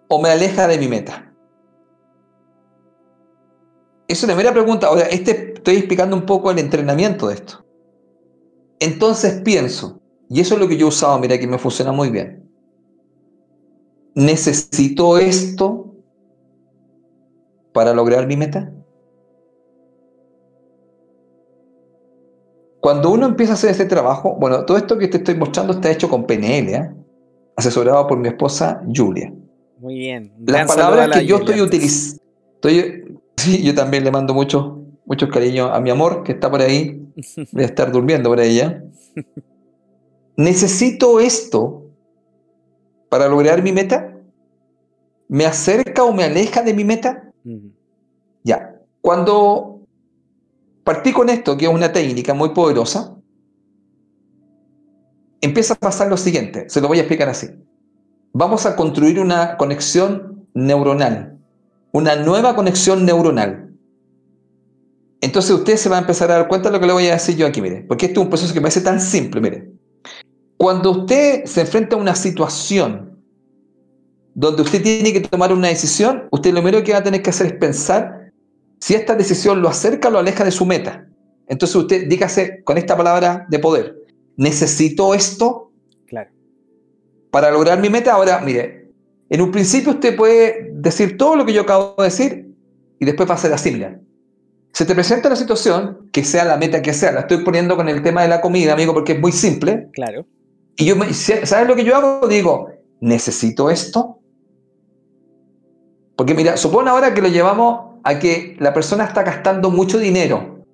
o me aleja de mi meta? Es una primera pregunta. Ahora, este, estoy explicando un poco el entrenamiento de esto. Entonces pienso, y eso es lo que yo he usado, mira que me funciona muy bien. ¿Necesito esto para lograr mi meta? Cuando uno empieza a hacer este trabajo, bueno, todo esto que te estoy mostrando está hecho con PNL, ¿eh? Asesorado por mi esposa Julia. Muy bien. Las palabras que yo estoy utilizando, *laughs* Sí, yo también le mando muchos mucho cariños a mi amor, que está por ahí. *laughs* Voy a estar durmiendo por ella. ¿Necesito esto para lograr mi meta? ¿Me acerca o me aleja de mi meta? Ya. Cuando partí con esto, que es una técnica muy poderosa, empieza a pasar lo siguiente. Se lo voy a explicar así. Vamos a construir una conexión neuronal una nueva conexión neuronal. Entonces usted se va a empezar a dar cuenta de lo que le voy a decir yo aquí, mire, porque esto es un proceso que me parece tan simple, mire. Cuando usted se enfrenta a una situación donde usted tiene que tomar una decisión, usted lo primero que va a tener que hacer es pensar si esta decisión lo acerca o lo aleja de su meta. Entonces usted dígase con esta palabra de poder, necesito esto claro. para lograr mi meta. Ahora, mire, en un principio usted puede decir todo lo que yo acabo de decir y después va a ser así, mira. Se te presenta la situación, que sea la meta que sea, la estoy poniendo con el tema de la comida, amigo, porque es muy simple. Claro. Y yo, ¿sabes lo que yo hago? Digo, ¿necesito esto? Porque mira, supone ahora que lo llevamos a que la persona está gastando mucho dinero.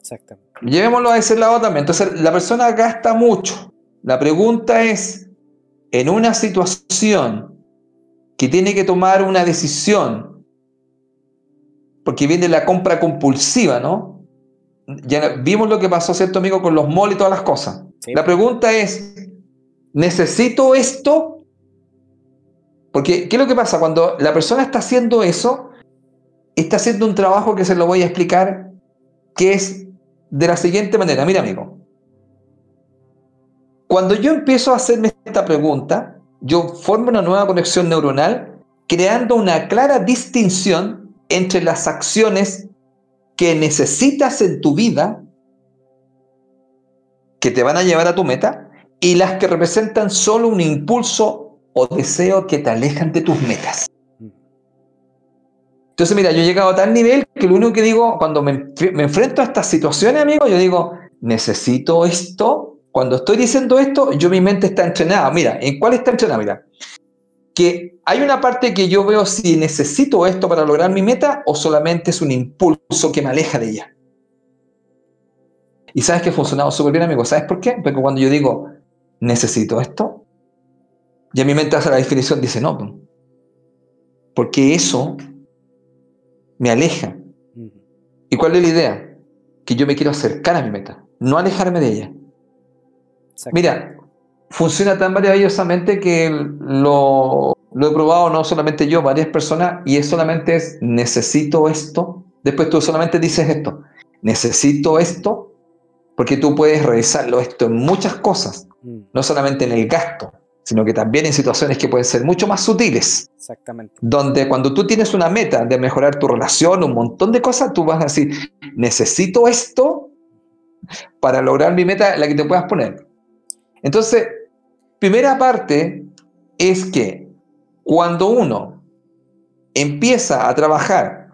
Exactamente. Llevémoslo a ese lado también. Entonces, la persona gasta mucho. La pregunta es, en una situación que tiene que tomar una decisión, porque viene la compra compulsiva, ¿no? Ya vimos lo que pasó, ¿cierto, amigo, con los malls y todas las cosas. La pregunta es, ¿necesito esto? Porque, ¿qué es lo que pasa? Cuando la persona está haciendo eso, está haciendo un trabajo que se lo voy a explicar, que es de la siguiente manera. Mira, amigo, cuando yo empiezo a hacerme esta pregunta, yo formo una nueva conexión neuronal creando una clara distinción entre las acciones que necesitas en tu vida, que te van a llevar a tu meta, y las que representan solo un impulso o deseo que te alejan de tus metas. Entonces, mira, yo he llegado a tal nivel que lo único que digo, cuando me, enfrento a estas situaciones, amigo, yo digo, necesito esto cuando estoy diciendo esto, yo mi mente está entrenada. Mira, ¿en cuál está entrenada? Mira, que hay una parte que yo veo si necesito esto para lograr mi meta o solamente es un impulso que me aleja de ella. Y sabes que ha funcionado súper bien, amigo. ¿Sabes por qué? Porque cuando yo digo, necesito esto, ya mi mente hace la definición, dice, no, porque eso me aleja. ¿Y cuál es la idea? Que yo me quiero acercar a mi meta, no alejarme de ella. Mira, funciona tan maravillosamente que lo, lo, he probado no solamente yo, varias personas, y es solamente es necesito esto. Después tú solamente dices esto, necesito esto, porque tú puedes revisarlo esto en muchas cosas, mm. no solamente en el gasto, sino que también en situaciones que pueden ser mucho más sutiles. Exactamente. Donde cuando tú tienes una meta de mejorar tu relación, un montón de cosas, tú vas a decir, necesito esto para lograr mi meta, la que te puedas poner. Entonces, primera parte es que cuando uno empieza a trabajar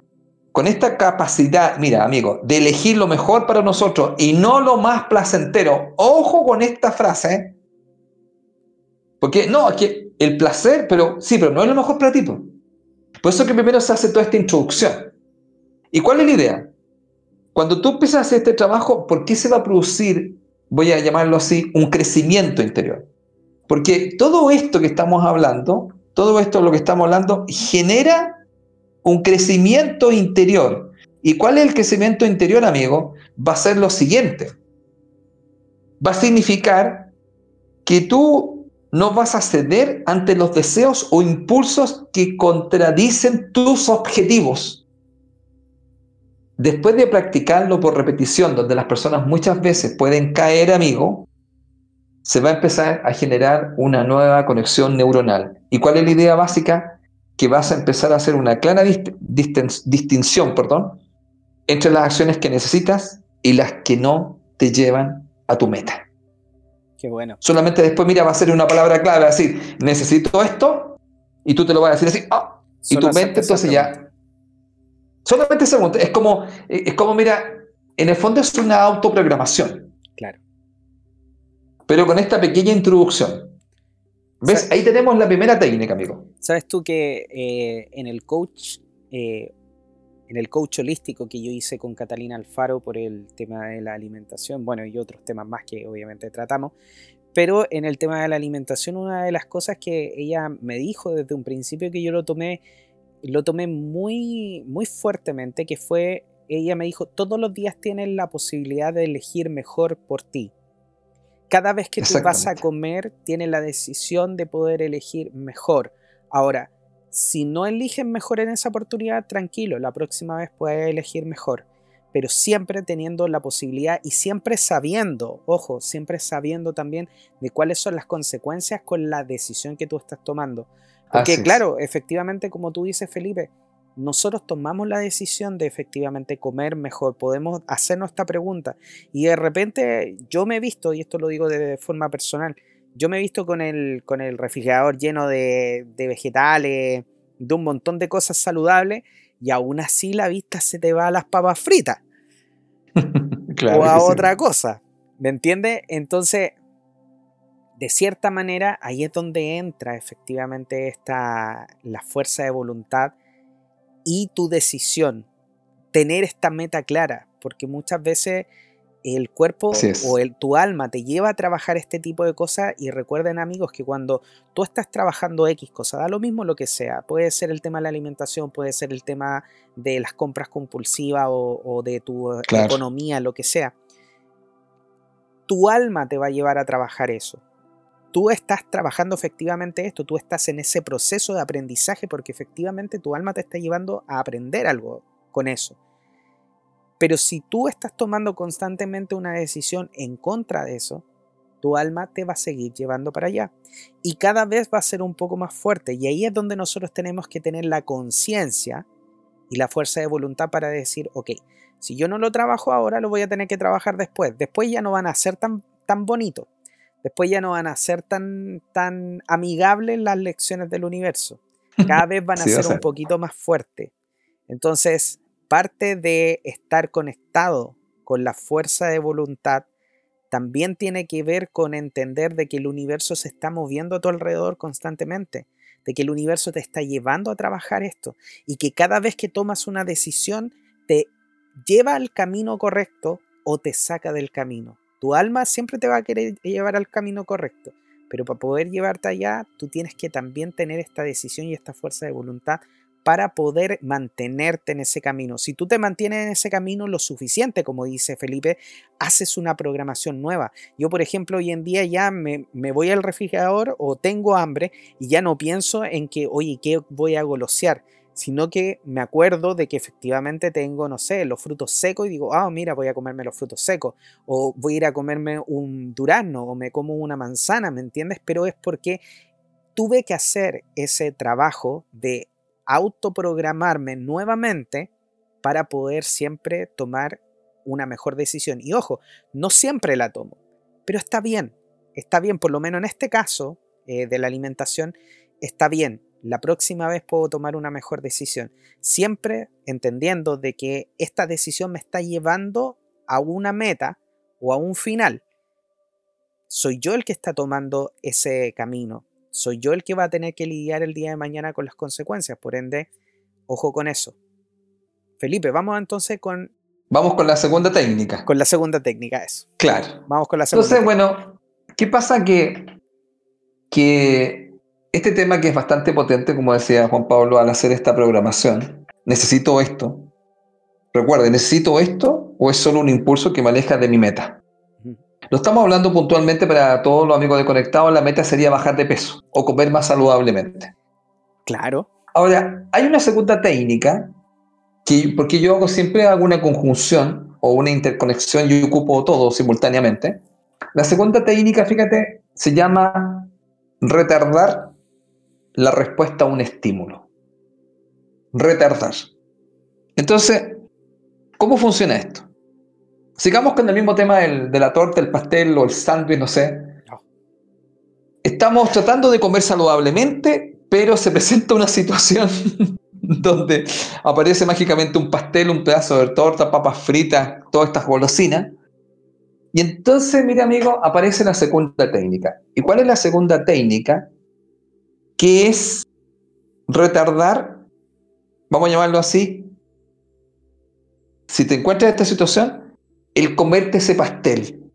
con esta capacidad, mira amigo, de elegir lo mejor para nosotros y no lo más placentero, ojo con esta frase, porque no, que el placer, pero sí, pero no es lo mejor para ti. Por eso que primero se hace toda esta introducción. ¿Y cuál es la idea? cuando tú empiezas a hacer este trabajo, ¿por qué se va a producir, voy a llamarlo así, un crecimiento interior? Porque todo esto que estamos hablando, todo esto lo que estamos hablando, genera un crecimiento interior. ¿Y cuál es el crecimiento interior, amigo? Va a ser lo siguiente. Va a significar que tú no vas a ceder ante los deseos o impulsos que contradicen tus objetivos. Después de practicarlo por repetición, donde las personas muchas veces pueden caer, amigo, se va a empezar a generar una nueva conexión neuronal. ¿Y cuál es la idea básica? Que vas a empezar a hacer una clara distinción perdón, entre las acciones que necesitas y las que no te llevan a tu meta. Qué bueno. Solamente después, mira, va a ser una palabra clave, así, necesito esto, y tú te lo vas a decir así, ah, y tu mente entonces ya... Solamente se es como, es como, mira, en el fondo es una autoprogramación. Claro. Pero con esta pequeña introducción. ¿Ves? Ahí tenemos la primera técnica, amigo. ¿Sabes tú que eh, en el coach, eh, en el coach holístico que yo hice con Catalina Alfaro por el tema de la alimentación, bueno, y otros temas más que obviamente tratamos, pero en el tema de la alimentación, una de las cosas que ella me dijo desde un principio que yo lo tomé, lo tomé muy, muy fuertemente, que fue, ella me dijo, todos los días tienes la posibilidad de elegir mejor por ti. Cada vez que tú vas a comer, tienes la decisión de poder elegir mejor. Ahora, si no eligen mejor en esa oportunidad, tranquilo, la próxima vez puedes elegir mejor. Pero siempre teniendo la posibilidad y siempre sabiendo, ojo, siempre sabiendo también de cuáles son las consecuencias con la decisión que tú estás tomando. Porque claro, efectivamente, como tú dices, Felipe, nosotros tomamos la decisión de efectivamente comer mejor, podemos hacernos esta pregunta y de repente yo me he visto, y esto lo digo de forma personal, yo me he visto con el, con el refrigerador lleno de, vegetales, de un montón de cosas saludables, y aún así la vista se te va a las papas fritas. *laughs* o a otra cosa. ¿Me entiendes? Entonces, de cierta manera, ahí es donde entra efectivamente esta, la fuerza de voluntad y tu decisión. Tener esta meta clara, porque muchas veces el cuerpo o el, tu alma te lleva a trabajar este tipo de cosas y recuerden amigos que cuando tú estás trabajando X cosa, da lo mismo lo que sea, puede ser el tema de la alimentación, puede ser el tema de las compras compulsivas o, de tu economía, lo que sea, tu alma te va a llevar a trabajar eso. Tú estás trabajando efectivamente esto, tú estás en ese proceso de aprendizaje porque efectivamente tu alma te está llevando a aprender algo con eso. Pero si tú estás tomando constantemente una decisión en contra de eso, tu alma te va a seguir llevando para allá. Y cada vez va a ser un poco más fuerte. Y ahí es donde nosotros tenemos que tener la conciencia y la fuerza de voluntad para decir, ok, si yo no lo trabajo ahora, lo voy a tener que trabajar después. Después ya no van a ser tan, tan bonitos. Después ya no van a ser tan, tan amigables las lecciones del universo. *laughs* Cada vez van a ser un poquito más fuertes. Entonces, parte de estar conectado con la fuerza de voluntad también tiene que ver con entender de que el universo se está moviendo a tu alrededor constantemente, de que el universo te está llevando a trabajar esto y que cada vez que tomas una decisión te lleva al camino correcto o te saca del camino. Tu alma siempre te va a querer llevar al camino correcto, pero para poder llevarte allá, tú tienes que también tener esta decisión y esta fuerza de voluntad para poder mantenerte en ese camino. Si tú te mantienes en ese camino lo suficiente, como dice Felipe, haces una programación nueva. Yo, por ejemplo, hoy en día ya me, voy al refrigerador o tengo hambre y ya no pienso en que, oye, ¿qué voy a golosear? sino que me acuerdo de que efectivamente tengo, no sé, los frutos secos y digo, ah, mira, voy a comerme los frutos secos, o voy a ir a comerme un durazno, o me como una manzana, ¿me entiendes? Pero es porque tuve que hacer ese trabajo de autoprogramarme nuevamente para poder siempre tomar una mejor decisión. Y ojo, no siempre la tomo, pero está bien, está bien, por lo menos en este caso eh, de la alimentación, está bien. La próxima vez puedo tomar una mejor decisión, siempre entendiendo de que esta decisión me está llevando a una meta o a un final. Soy yo el que está tomando ese camino soy yo el que va a tener que lidiar el día de mañana con las consecuencias, por ende, ojo con eso. Felipe, vamos entonces con Vamos con la segunda técnica. Con la segunda técnica, eso. Claro. Vamos con la segunda. Entonces, bueno, ¿qué pasa que, que este tema que es bastante potente, como decía Juan Pablo, al hacer esta programación, necesito esto. Recuerde, ¿necesito esto o es solo un impulso que me aleja de mi meta? Lo estamos hablando puntualmente para todos los amigos de Conectados, la meta sería bajar de peso o comer más saludablemente. Claro. Ahora, hay una segunda técnica, que, porque yo hago siempre alguna conjunción o una interconexión y ocupo todo simultáneamente. La segunda técnica, fíjate, se llama retardar la respuesta a un estímulo. Retardar. Entonces, ¿cómo funciona esto? Sigamos con el mismo tema de la torta, el pastel o el sándwich, no sé. Estamos tratando de comer saludablemente, pero se *laughs* presenta una situación *laughs* donde aparece mágicamente un pastel, un pedazo de torta, papas fritas, todas estas golosinas. Y entonces, mira amigo, aparece la segunda técnica. ¿Y cuál es la segunda técnica? Que es retardar, vamos a llamarlo así, si te encuentras en esta situación, el comerte ese pastel,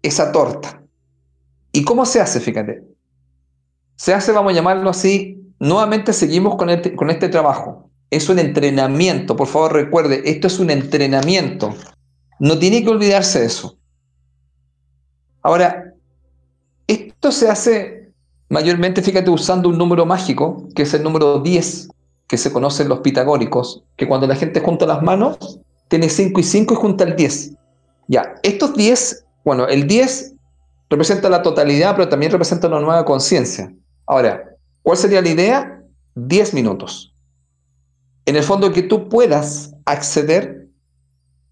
esa torta. ¿Y cómo se hace? Fíjate. Se hace, vamos a llamarlo así, nuevamente seguimos con este, con este trabajo. Es un entrenamiento, por favor recuerde, esto es un entrenamiento. No tiene que olvidarse de eso. Ahora, esto se hace mayormente, fíjate, usando un número mágico, que es el número 10, que se conoce en los pitagóricos, que cuando la gente junta las manos, tiene 5 y 5 y junta el 10. Ya, estos 10, bueno, el 10 representa la totalidad, pero también representa una nueva conciencia. Ahora, ¿cuál sería la idea? 10 minutos. En el fondo, que tú puedas acceder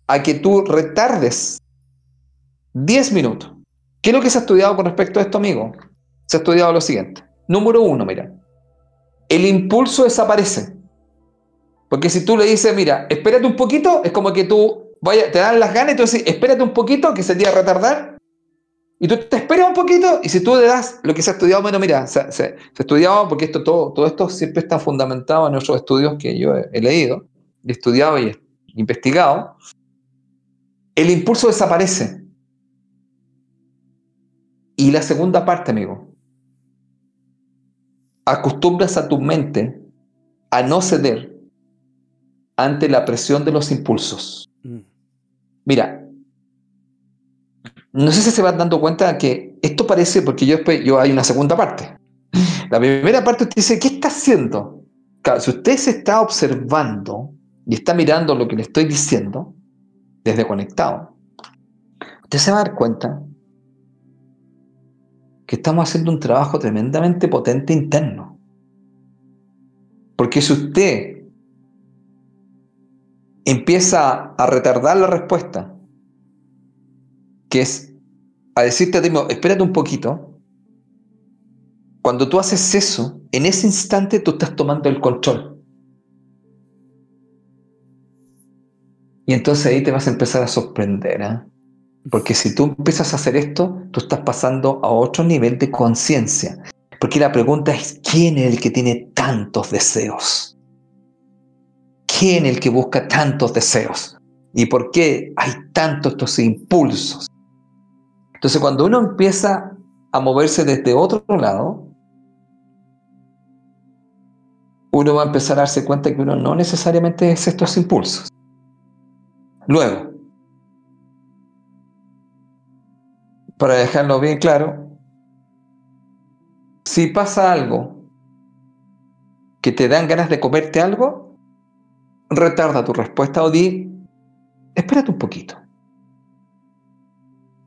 a que tú retardes 10 minutos. ¿Qué es lo que se ha estudiado con respecto a esto, amigo? Se ha estudiado lo siguiente. Número uno, mira. El impulso desaparece. Porque si tú le dices, mira, espérate un poquito, es como que tú vaya, te dan las ganas y tú dices, espérate un poquito, que sería retardar, y tú te esperas un poquito, y si tú le das lo que se ha estudiado, bueno, mira, se, ha estudiado, porque esto, todo, todo esto siempre está fundamentado en otros estudios que yo he, leído, he estudiado y he investigado, el impulso desaparece. Y la segunda parte, amigo, acostumbras a tu mente a no ceder ante la presión de los impulsos. Mira, no sé si se van dando cuenta que esto parece, porque yo después, yo hay una segunda parte. La primera parte usted dice, ¿qué está haciendo? si usted se está observando y está mirando lo que le estoy diciendo, desde conectado, usted se va a dar cuenta que estamos haciendo un trabajo tremendamente potente interno. Porque si usted empieza a retardar la respuesta, que es a decirte a ti mismo, espérate un poquito, cuando tú haces eso, en ese instante tú estás tomando el control. Y entonces ahí te vas a empezar a sorprender, ¿eh? Porque si tú empiezas a hacer esto, tú estás pasando a otro nivel de conciencia. Porque la pregunta es, ¿quién es el que tiene tantos deseos? ¿Quién el que busca tantos deseos? ¿Y por qué hay tantos estos impulsos? Entonces, cuando uno empieza a moverse desde otro lado, uno va a empezar a darse cuenta que uno no necesariamente es estos impulsos. Luego, para dejarlo bien claro, si pasa algo que te dan ganas de comerte algo, retarda tu respuesta o di, espérate un poquito.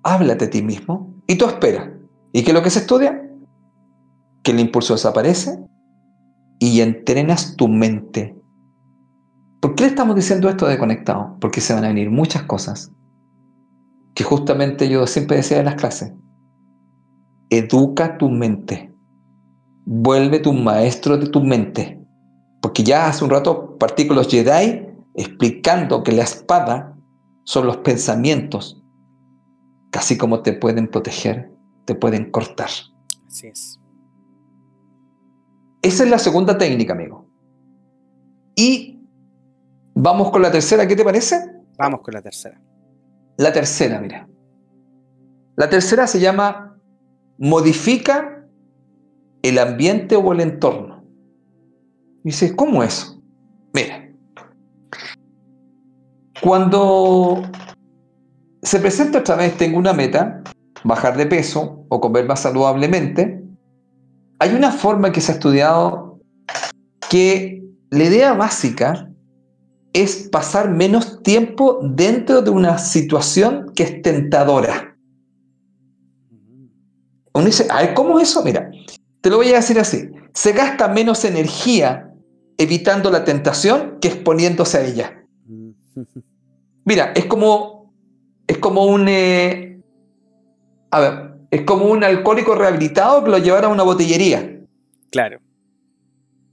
Háblate a ti mismo y tú espera. ¿Y qué es lo que se estudia? Que el impulso desaparece y entrenas tu mente. ¿Por qué le estamos diciendo esto de conectado? Porque se van a venir muchas cosas que justamente yo siempre decía en las clases. Educa tu mente. Vuelve tu maestro de tu mente. Porque ya hace un rato partí con los Jedi explicando que la espada son los pensamientos, casi como te pueden proteger, te pueden cortar. Así es. Esa es la segunda técnica, amigo. Y vamos con la tercera, ¿qué te parece? Vamos con la tercera. La tercera, mira. La tercera se llama modifica el ambiente o el entorno. Y dice, ¿cómo eso? Mira, cuando se presenta otra vez, tengo una meta, bajar de peso o comer más saludablemente, hay una forma que se ha estudiado que la idea básica es pasar menos tiempo dentro de una situación que es tentadora. Uno dice, ¿cómo es eso? Mira, te lo voy a decir así. Se gasta menos energía evitando la tentación que exponiéndose a ella. Mira, es como, es como un, eh, a ver, es como un alcohólico rehabilitado que lo llevara a una botillería. Claro.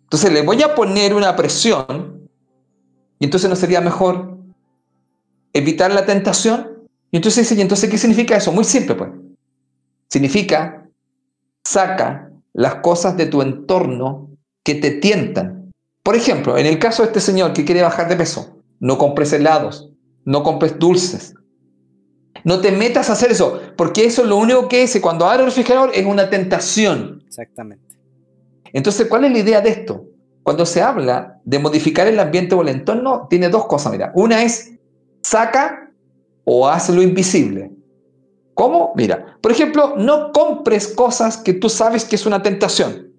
Entonces le voy a poner una presión y entonces no sería mejor evitar la tentación. Y entonces dice, ¿y entonces qué significa eso? Muy simple, pues. Significa, saca las cosas de tu entorno que te tientan. Por ejemplo, en el caso de este señor que quiere bajar de peso, no compres helados, no compres dulces. No te metas a hacer eso, porque eso es lo único que es, cuando abre el refrigerador, es una tentación. Exactamente. Entonces, ¿cuál es la idea de esto? Cuando se habla de modificar el ambiente o el entorno, tiene dos cosas, mira. Una es saca o haz lo invisible. ¿Cómo? Mira, por ejemplo, no compres cosas que tú sabes que es una tentación.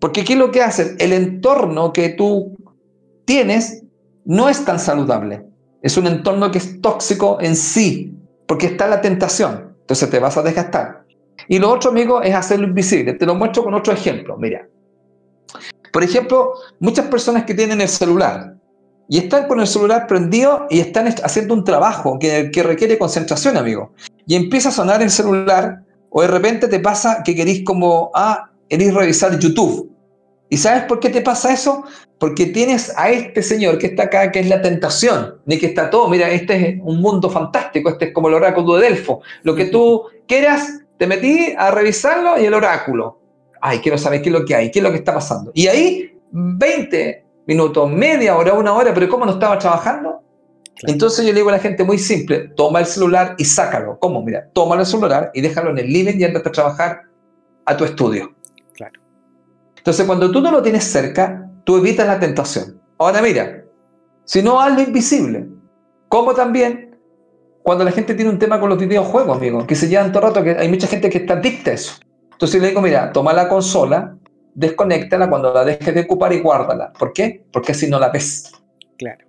Porque ¿qué es lo que hace? El entorno que tú tienes no es tan saludable. Es un entorno que es tóxico en sí, porque está la tentación. Entonces te vas a desgastar. Y lo otro, amigo, es hacerlo invisible. Te lo muestro con otro ejemplo. Mira. Por ejemplo, muchas personas que tienen el celular y están con el celular prendido y están haciendo un trabajo que, que requiere concentración, amigo. Y empieza a sonar el celular o de repente te pasa que querís como, ah, querís revisar YouTube. ¿Y sabes por qué te pasa eso? Porque tienes a este señor que está acá, que es la tentación, ni que está todo, mira, este es un mundo fantástico, este es como el oráculo de Delfo. Lo que tú quieras, te metí a revisarlo y el oráculo. Ay, quiero saber qué es lo que hay, qué es lo que está pasando. Y ahí, 20 minutos, media hora, una hora, pero ¿cómo no estaba trabajando? Entonces yo le digo a la gente muy simple, toma el celular y sácalo. ¿Cómo? Mira, toma el celular y déjalo en el living y andate a trabajar a tu estudio. Entonces, cuando tú no lo tienes cerca, tú evitas la tentación. Ahora mira, si no, hazlo invisible. Como también cuando la gente tiene un tema con los videojuegos, amigo, que se llevan todo el rato, que hay mucha gente que está adicta a eso. Entonces le digo, mira, toma la consola, desconéctala cuando la dejes de ocupar y guárdala. ¿Por qué? Porque así no la ves. Claro.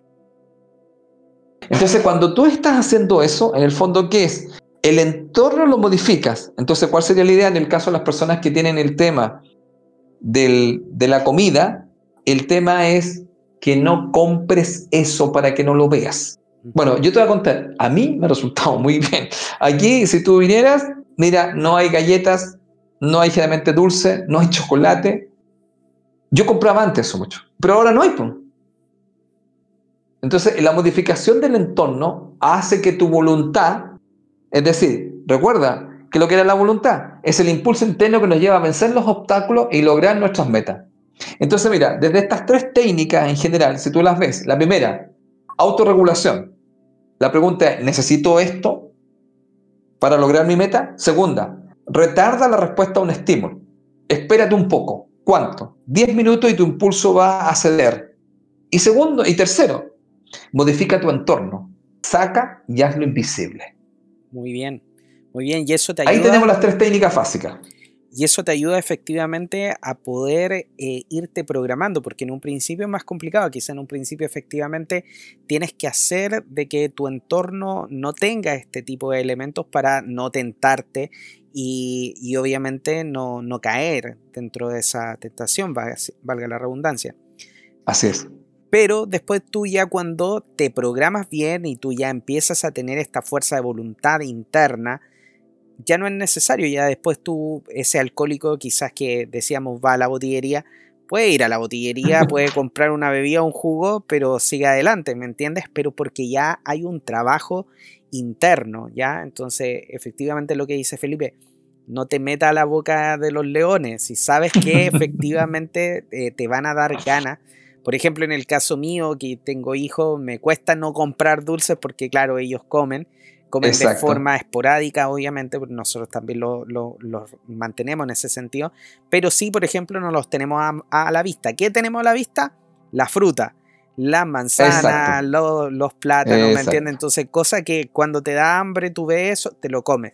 Entonces, cuando tú estás haciendo eso, en el fondo, ¿qué es? El entorno lo modificas. Entonces, ¿cuál sería la idea en el caso de las personas que tienen el tema de la comida, el tema es que no compres eso para que no lo veas. Bueno, yo te voy a contar, a mí me ha resultado *laughs* muy bien. Aquí, si tú vinieras, mira, no hay galletas, no hay generalmente dulce, no hay chocolate. Yo compraba antes eso mucho, pero ahora no hay. Entonces, la modificación del entorno hace que tu voluntad, es decir, recuerda, que lo que era la voluntad. Es el impulso interno que nos lleva a vencer los obstáculos y lograr nuestras metas. Entonces, mira, desde estas tres técnicas en general, si tú las ves, la primera, autorregulación. La pregunta es, ¿necesito esto para lograr mi meta? Segunda, retarda la respuesta a un estímulo. Espérate un poco. ¿Cuánto? Diez minutos y tu impulso va a ceder. Y segundo, y tercero, modifica tu entorno. Saca y hazlo invisible. Muy bien. Muy bien, y eso te ayuda. Ahí tenemos las tres técnicas básicas. Y eso te ayuda efectivamente a poder eh, irte programando, porque en un principio es más complicado, quizá en un principio efectivamente tienes que hacer de que tu entorno no tenga este tipo de elementos para no tentarte y, obviamente no, no, caer dentro de esa tentación, valga la redundancia. Así es. Pero después tú ya cuando te programas bien y tú ya empiezas a tener esta fuerza de voluntad interna, ya no es necesario, ya después tú, ese alcohólico quizás que decíamos va a la botillería, puede ir a la botillería, *laughs* puede comprar una bebida o un jugo, pero sigue adelante, ¿me entiendes? Pero porque ya hay un trabajo interno, ¿ya? Entonces, efectivamente lo que dice Felipe, no te meta a la boca de los leones, si sabes que *laughs* efectivamente eh, te van a dar ganas, Por ejemplo, en el caso mío, que tengo hijos, me cuesta no comprar dulces porque, claro, ellos comen, comen de forma esporádica, obviamente, porque nosotros también los mantenemos en ese sentido, pero sí, por ejemplo, no los tenemos a, la vista. ¿Qué tenemos a la vista? La fruta, las manzanas, los plátanos, ¿me entiendes? Entonces, cosa que cuando te da hambre, tú ves eso, te lo comes.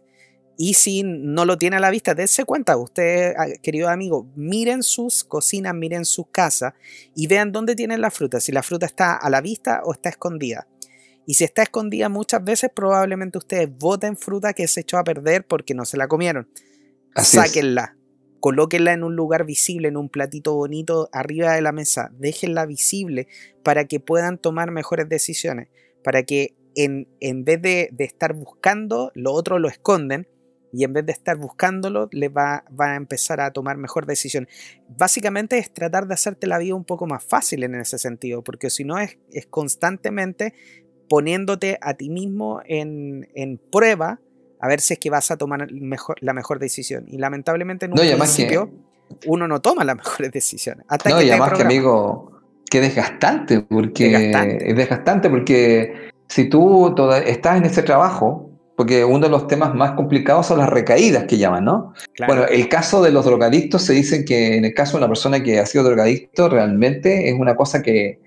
Y si no lo tiene a la vista, dense cuenta, ustedes, ah, queridos amigos, miren sus cocinas, miren sus casas y vean dónde tienen la fruta, si la fruta está a la vista o está escondida. Y si está escondida muchas veces, probablemente ustedes voten fruta que se echó a perder porque no se la comieron. Sáquenla, colóquenla en un lugar visible, en un platito bonito arriba de la mesa, déjenla visible para que puedan tomar mejores decisiones, para que en, en vez de, de estar buscando, lo otro lo esconden y en vez de estar buscándolo, le va, a empezar a tomar mejor decisión. Básicamente es tratar de hacerte la vida un poco más fácil en ese sentido, porque si no es, es constantemente poniéndote a ti mismo en, prueba a ver si es que vas a tomar mejor, la mejor decisión. Y lamentablemente en un principio uno no toma las *laughs* mejores decisiones. Hasta no, y además que amigo, qué desgastante, porque es desgastante porque si tú estás en ese trabajo, porque uno de los temas más complicados son las recaídas que llaman, ¿no? Bueno, el caso de los drogadictos se dice que en el caso de una persona que ha sido drogadicto realmente es una cosa que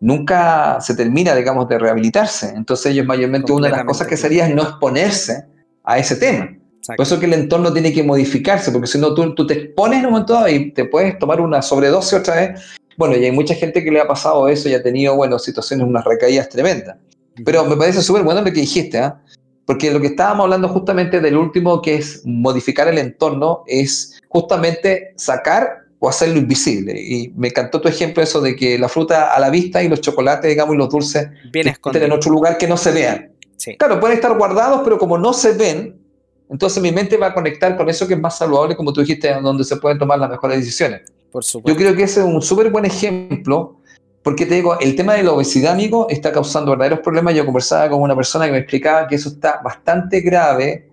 nunca se termina, digamos, de rehabilitarse. Entonces ellos mayormente una de las cosas que sería es no exponerse a ese tema. Por eso que el entorno tiene que modificarse, porque si no tú, tú te expones en un momento dado y te puedes tomar una sobredosis otra vez. Bueno, y hay mucha gente que le ha pasado eso y ha tenido, bueno, situaciones, unas recaídas tremendas. Pero me parece súper bueno lo que dijiste, ¿ah? Porque lo que estábamos hablando justamente del último, que es modificar el entorno, es justamente sacar o hacerlo invisible. Y me encantó tu ejemplo eso de que la fruta a la vista y los chocolates, digamos, y los dulces Bien estén en otro lugar que no se vean. Claro, pueden estar guardados, pero como no se ven, entonces mi mente va a conectar con eso que es más saludable, como tú dijiste, donde se pueden tomar las mejores decisiones. Por supuesto. Yo creo que ese es un súper buen ejemplo porque te digo, el tema de la obesidad, amigo, está causando verdaderos problemas. Yo conversaba con una persona que me explicaba que eso está bastante grave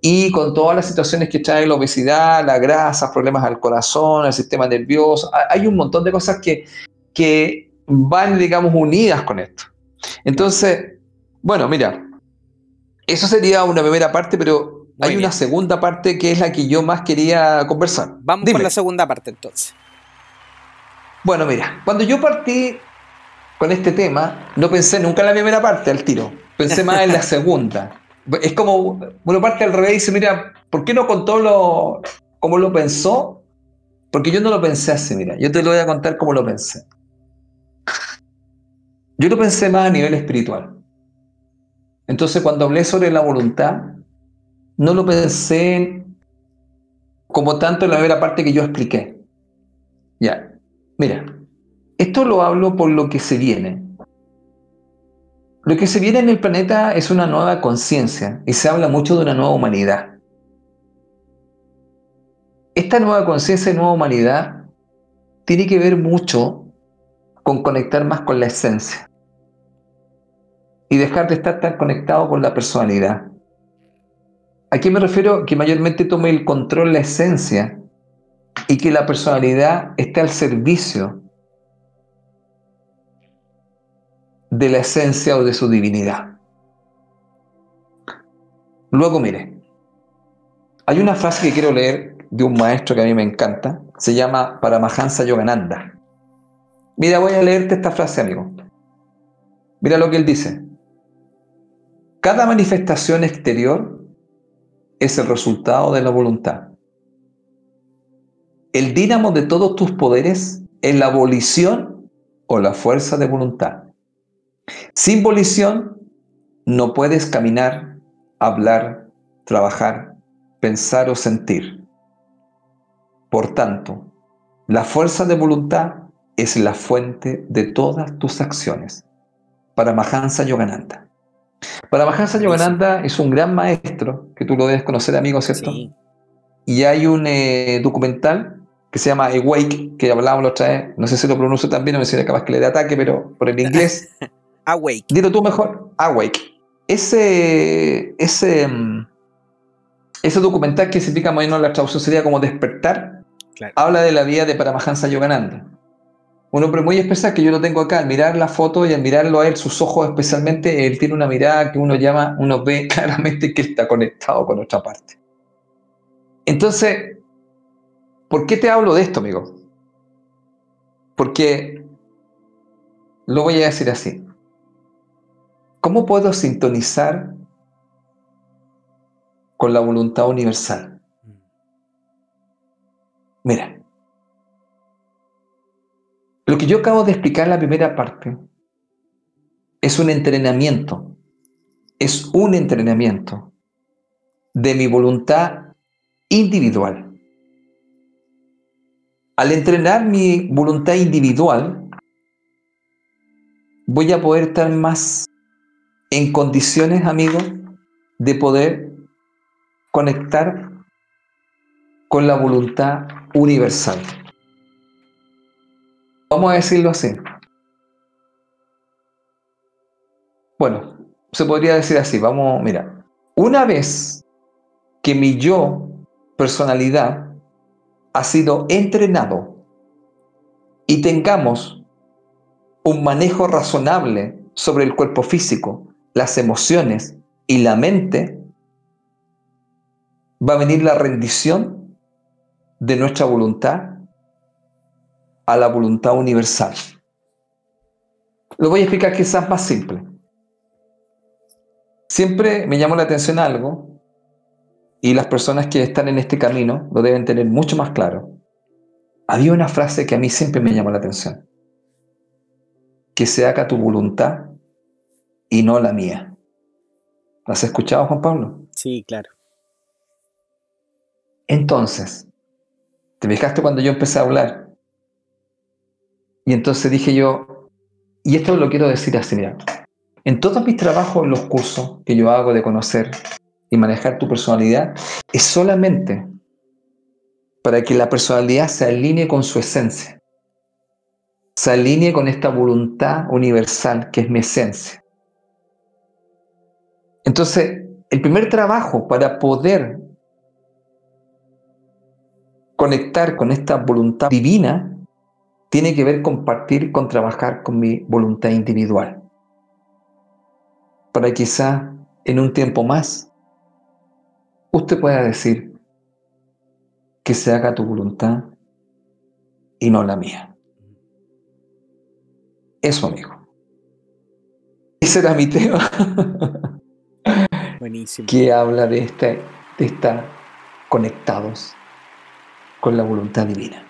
y con todas las situaciones que trae la obesidad, la grasa, problemas al corazón, al sistema nervioso, hay un montón de cosas que, que van, digamos, unidas con esto. Entonces, bueno, mira, eso sería una primera parte, pero hay una segunda parte que es la que yo más quería conversar. Vamos con la segunda parte entonces. Bueno, mira, cuando yo partí con este tema, no pensé nunca en la primera parte al tiro, pensé más en la *laughs* segunda. Es como, uno parte al revés dice, mira, ¿por qué no contó lo, cómo lo pensó? Porque yo no lo pensé así, mira, yo te lo voy a contar cómo lo pensé. Yo lo pensé más a nivel espiritual. Entonces, cuando hablé sobre la voluntad, no lo pensé como tanto en la primera parte que yo expliqué. Ya, Mira, esto lo hablo por lo que se viene. Lo que se viene en el planeta es una nueva conciencia y se habla mucho de una nueva humanidad. Esta nueva conciencia y nueva humanidad tiene que ver mucho con conectar más con la esencia y dejar de estar tan conectado con la personalidad. ¿A qué me refiero? Que mayormente tome el control la esencia y que la personalidad esté al servicio de la esencia o de su divinidad. Luego, mire, hay una frase que quiero leer de un maestro que a mí me encanta, se llama Paramahansa Yogananda. Mira, voy a leerte esta frase, amigo. Mira lo que él dice. Cada manifestación exterior es el resultado de la voluntad. El dínamo de todos tus poderes es la volición o la fuerza de voluntad. Sin volición no puedes caminar, hablar, trabajar, pensar o sentir. Por tanto, la fuerza de voluntad es la fuente de todas tus acciones. Para Mahansa Yogananda. Para Mahansa Yogananda es un gran maestro, que tú lo debes conocer, amigo, ¿cierto? Y hay un eh, documental que se llama Awake, que hablábamos la otra vez. No sé si lo pronuncio también, no me sería capaz que le dé ataque, pero por el inglés. *laughs* Awake. Dilo tú mejor. Awake. Ese, ese, mm, ese documental que significa, más o menos la traducción sería como despertar, habla de la vida de Paramahansa Yogananda. Un hombre muy especial que yo lo tengo acá, al mirar la foto y al mirarlo a él, sus ojos especialmente, él tiene una mirada que uno llama, uno ve *laughs* claramente que está conectado con otra parte. Entonces, ¿por qué te hablo de esto, amigo? Porque lo voy a decir así. ¿Cómo puedo sintonizar con la voluntad universal? Mira, lo que yo acabo de explicar en la primera parte es un entrenamiento, es un entrenamiento de mi voluntad individual. Al entrenar mi voluntad individual, voy a poder estar más en condiciones, amigos, de poder conectar con la voluntad universal. Vamos a decirlo así. Bueno, se podría decir así. Vamos, mira. Una vez que mi yo, personalidad, ha sido entrenado y tengamos un manejo razonable sobre el cuerpo físico, las emociones y la mente, va a venir la rendición de nuestra voluntad a la voluntad universal. Lo voy a explicar quizás más simple. Siempre me llamó la atención algo, y las personas que están en este camino lo deben tener mucho más claro. Había una frase que a mí siempre me llamó la atención. Que se haga tu voluntad y no la mía. ¿Lo has escuchado, Juan Pablo? Sí, claro. Entonces, ¿te fijaste cuando yo empecé a hablar? Y entonces dije yo, y esto lo quiero decir así, mira, en todos mis trabajos, los cursos que yo hago de conocer y manejar tu personalidad, es solamente para que la personalidad se alinee con su esencia, se alinee con esta voluntad universal que es mi esencia. Entonces, el primer trabajo para poder conectar con esta voluntad divina tiene que ver con partir, con trabajar con mi voluntad individual. Para quizá en un tiempo más usted pueda decir que se haga tu voluntad y no la mía. Eso, amigo. Ese era mi *laughs* tema. Buenísimo. que habla de, este, de estar conectados con la voluntad divina.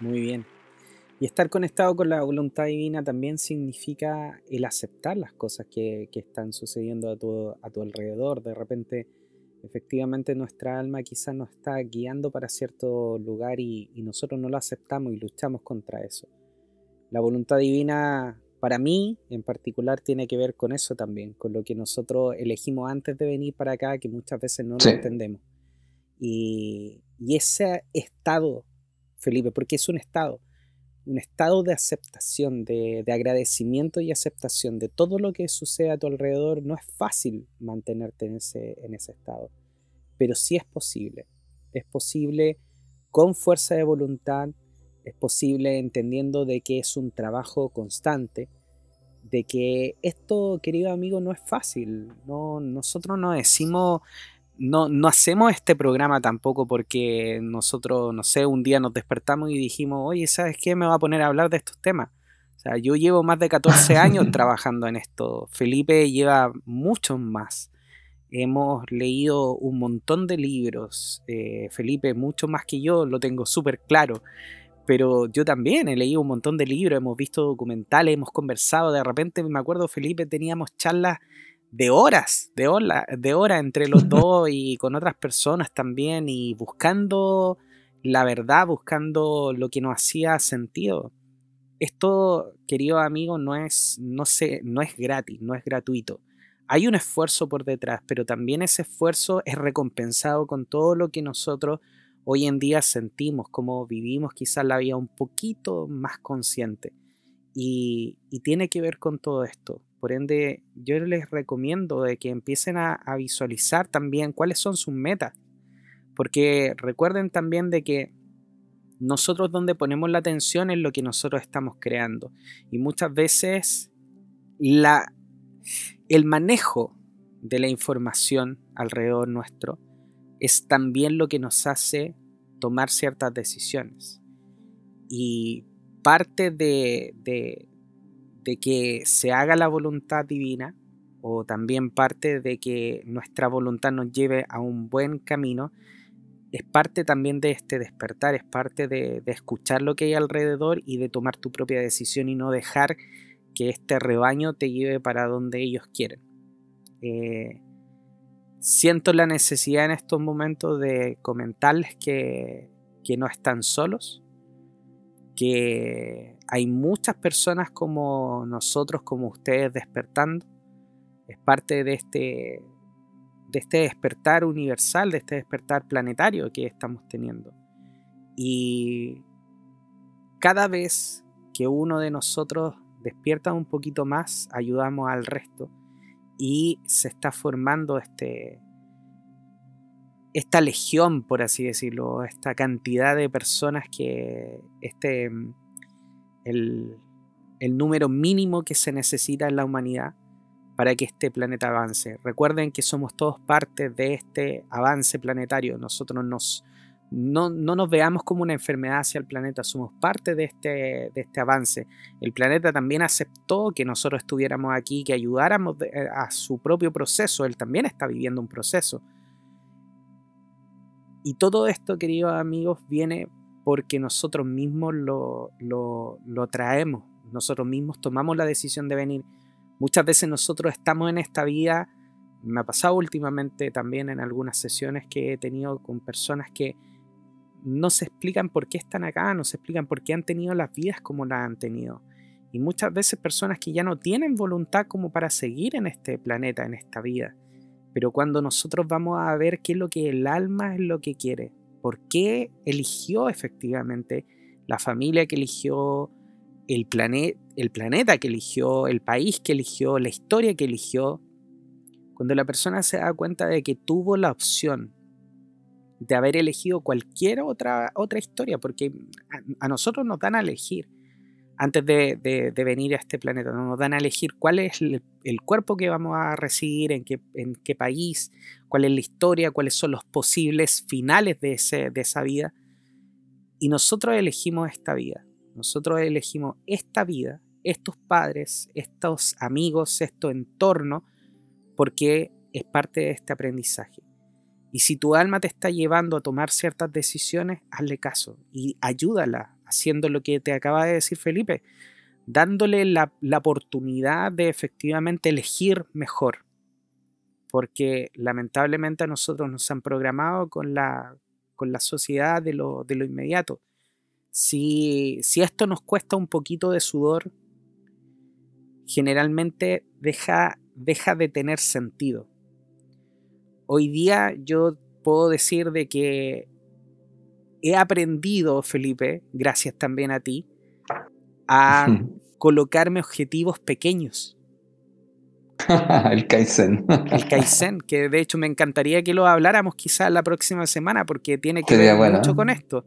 Muy bien. Y estar conectado con la voluntad divina también significa el aceptar las cosas que, están sucediendo a tu, a tu, alrededor. De repente, efectivamente, nuestra alma quizás nos está guiando para cierto lugar y, y nosotros no lo aceptamos y luchamos contra eso. La voluntad divina, para mí en particular, tiene que ver con eso también, con lo que nosotros elegimos antes de venir para acá, que muchas veces no lo entendemos. Y, y ese estado Felipe, porque es un estado, un estado de aceptación, de, agradecimiento y aceptación de todo lo que sucede a tu alrededor. No es fácil mantenerte en ese, en ese estado, pero sí es posible. Es posible con fuerza de voluntad, es posible entendiendo de que es un trabajo constante, de que esto, querido amigo, no es fácil. No, nosotros no decimos no, no hacemos este programa tampoco porque nosotros, no sé, un día nos despertamos y dijimos, oye, ¿sabes qué? Me va a poner a hablar de estos temas. O sea, yo llevo más de 14 años *laughs* trabajando en esto. Felipe lleva muchos más. Hemos leído un montón de libros. Eh, Felipe, mucho más que yo, lo tengo súper claro. Pero yo también he leído un montón de libros, hemos visto documentales, hemos conversado. De repente, me acuerdo, Felipe, teníamos charlas de horas, de horas de hora entre los *laughs* dos y con otras personas también y buscando la verdad, buscando lo que nos hacía sentido. Esto, querido amigo, no es, no sé, no es gratis, no es gratuito. Hay un esfuerzo por detrás, pero también ese esfuerzo es recompensado con todo lo que nosotros hoy en día sentimos, como vivimos quizás la vida un poquito más consciente. Y, tiene que ver con todo esto. Por ende, yo les recomiendo de que empiecen a, visualizar también cuáles son sus metas. Porque recuerden también de que nosotros donde ponemos la atención es lo que nosotros estamos creando. Y muchas veces el manejo de la información alrededor nuestro es también lo que nos hace tomar ciertas decisiones. Y parte de, de, de que se haga la voluntad divina, o también parte de que nuestra voluntad nos lleve a un buen camino, es parte también de este despertar, es parte de, escuchar lo que hay alrededor y de tomar tu propia decisión y no dejar que este rebaño te lleve para donde ellos quieren. Eh, siento la necesidad en estos momentos de comentarles que, que no están solos, que hay muchas personas como nosotros, como ustedes, despertando. Es parte de este, de este despertar universal, de este despertar planetario que estamos teniendo. Y cada vez que uno de nosotros despierta un poquito más, ayudamos al resto y se está formando este, esta legión, por así decirlo, esta cantidad de personas que este, el, el número mínimo que se necesita en la humanidad para que este planeta avance. Recuerden que somos todos parte de este avance planetario. Nosotros nos, no, nos veamos como una enfermedad hacia el planeta, somos parte de este, de este avance. El planeta también aceptó que nosotros estuviéramos aquí, que ayudáramos a su propio proceso. Él también está viviendo un proceso. Y todo esto, queridos amigos, viene porque nosotros mismos lo, lo, lo traemos. Nosotros mismos tomamos la decisión de venir Muchas veces nosotros estamos en esta vida, me ha pasado últimamente también en algunas sesiones que he tenido con personas que no se explican por qué están acá, no se explican por qué han tenido las vidas como las han tenido. Y muchas veces personas que ya no tienen voluntad como para seguir en este planeta, en esta vida. Pero cuando nosotros vamos a ver qué es lo que el alma es lo que quiere, por qué eligió efectivamente la familia que eligió, el, el planeta que eligió, el país que eligió, la historia que eligió, cuando la persona se da cuenta de que tuvo la opción de haber elegido cualquier otra, otra historia, porque a, nosotros nos dan a elegir, antes de, venir a este planeta, nos dan a elegir cuál es el, cuerpo que vamos a recibir, en qué, en qué, país, cuál es la historia, cuáles son los posibles finales de, ese, de esa vida. Y nosotros elegimos esta vida. Nosotros elegimos esta vida, estos padres, estos amigos, este entorno, porque es parte de este aprendizaje. Y si tu alma te está llevando a tomar ciertas decisiones, hazle caso y ayúdala haciendo lo que te acaba de decir Felipe, dándole la, oportunidad de efectivamente elegir mejor. Porque lamentablemente a nosotros nos han programado con la, con la sociedad de lo, de lo inmediato. Si, esto nos cuesta un poquito de sudor, generalmente deja, deja de tener sentido. Hoy día yo puedo decir de que he aprendido, Felipe, gracias también a ti, a *laughs* colocarme objetivos pequeños. *laughs* el Kaizen. El Kaizen, que de hecho me encantaría que lo habláramos quizás la próxima semana porque tiene que ver mucho con esto.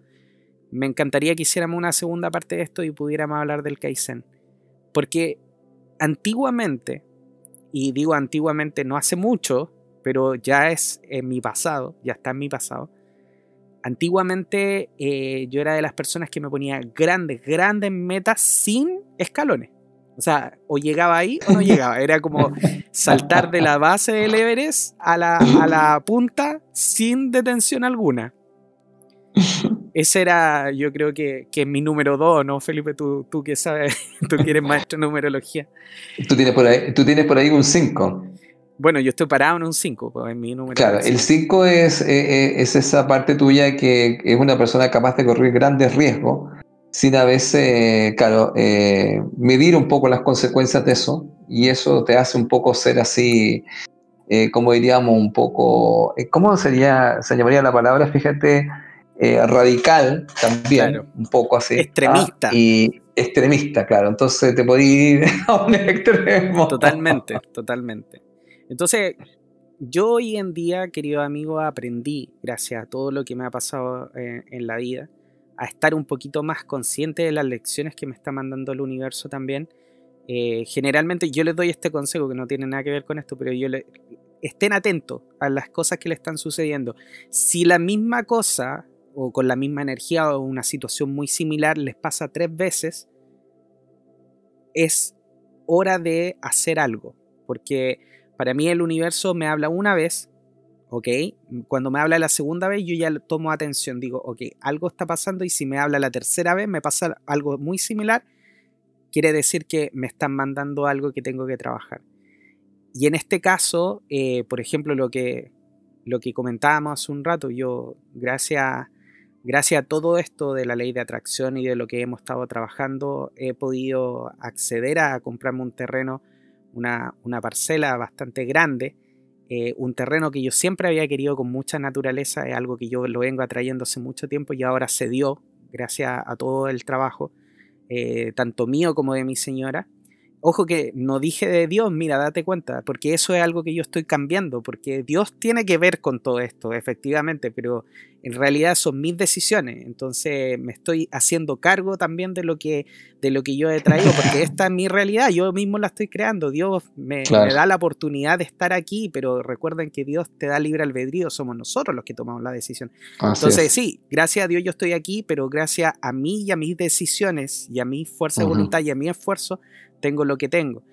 Me encantaría que hiciéramos una segunda parte de esto y pudiéramos hablar del Kaizen. Porque antiguamente, y digo antiguamente no hace mucho, pero ya es en mi pasado, ya está en mi pasado. Antiguamente eh, yo era de las personas que me ponía grandes, grandes metas sin escalones. O sea, o llegaba ahí o no llegaba. Era como *laughs* saltar de la base del Everest a la, a la punta sin detención alguna. Ese era, yo creo que, que mi número dos, ¿no, Felipe? Tú, tú que sabes, *laughs* tú que eres maestro de numerología. Tú tienes por ahí, tú tienes por ahí un 5. Bueno, yo estoy parado en un 5, pues, en mi número. Claro, el 5 es, eh, eh, es esa parte tuya que es una persona capaz de correr grandes riesgos sin a veces, claro, eh, medir un poco las consecuencias de eso y eso te hace un poco ser así, como diríamos, un poco, ¿cómo sería, se llamaría la palabra? Fíjate, eh, radical también, un poco así. Extremista. ¿ah? Y extremista, claro. Entonces te podías ir *laughs* a un extremo. Totalmente, totalmente. Entonces, yo hoy en día, querido amigo, aprendí, gracias a todo lo que me ha pasado eh, en la vida, a estar un poquito más consciente de las lecciones que me está mandando el universo también. Eh, generalmente yo les doy este consejo que no tiene nada que ver con esto, pero yo le, estén atentos a las cosas que le están sucediendo. Si la misma cosa o con la misma energía o una situación muy similar les pasa tres veces, es hora de hacer algo. Porque para mí el universo me habla una vez, ¿ok? Cuando me habla la segunda vez yo ya tomo atención, digo, ok, algo está pasando y si me habla la tercera vez me pasa algo muy similar, quiere decir que me están mandando algo que tengo que trabajar. Y en este caso, eh, por ejemplo, lo que, lo que comentábamos hace un rato, yo, gracias, gracias a todo esto de la ley de atracción y de lo que hemos estado trabajando, he podido acceder a comprarme un terreno, una, una parcela bastante grande, eh, un terreno que yo siempre había querido con mucha naturaleza, es algo que yo lo vengo atrayendo hace mucho tiempo y ahora se dio gracias a todo el trabajo, eh, tanto mío como de mi señora. Ojo que no dije de Dios, mira, date cuenta, porque eso es algo que yo estoy cambiando, porque Dios tiene que ver con todo esto, efectivamente, pero en realidad son mis decisiones, entonces me estoy haciendo cargo también de lo que, de lo que yo he traído, porque *laughs* esta es mi realidad, yo mismo la estoy creando, Dios me, da la oportunidad de estar aquí, pero recuerden que Dios te da libre albedrío, somos nosotros los que tomamos la decisión. entonces sí, gracias a Dios yo estoy aquí, pero gracias a mí y a mis decisiones y a mi fuerza de voluntad y a mi esfuerzo, tengo lo que tengo.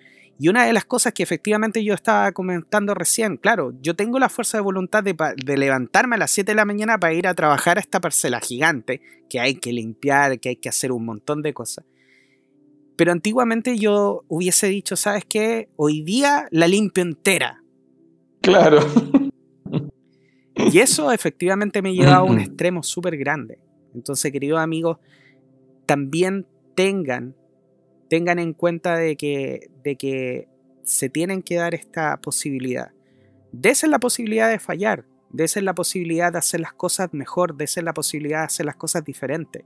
Y una de las cosas que efectivamente yo estaba comentando recién, claro, yo tengo la fuerza de voluntad de, levantarme a las 7 de la mañana para ir a trabajar a esta parcela gigante, que hay que limpiar, que hay que hacer un montón de cosas. Pero antiguamente yo hubiese dicho, ¿sabes qué? Hoy día la limpio entera. Claro. Y eso efectivamente me lleva a un *laughs* extremo súper grande. Entonces, queridos amigos, también tengan tengan en cuenta de que, de que se tienen que dar esta posibilidad. Dese la posibilidad de fallar, dese la posibilidad de hacer las cosas mejor, dese la posibilidad de hacer las cosas diferentes.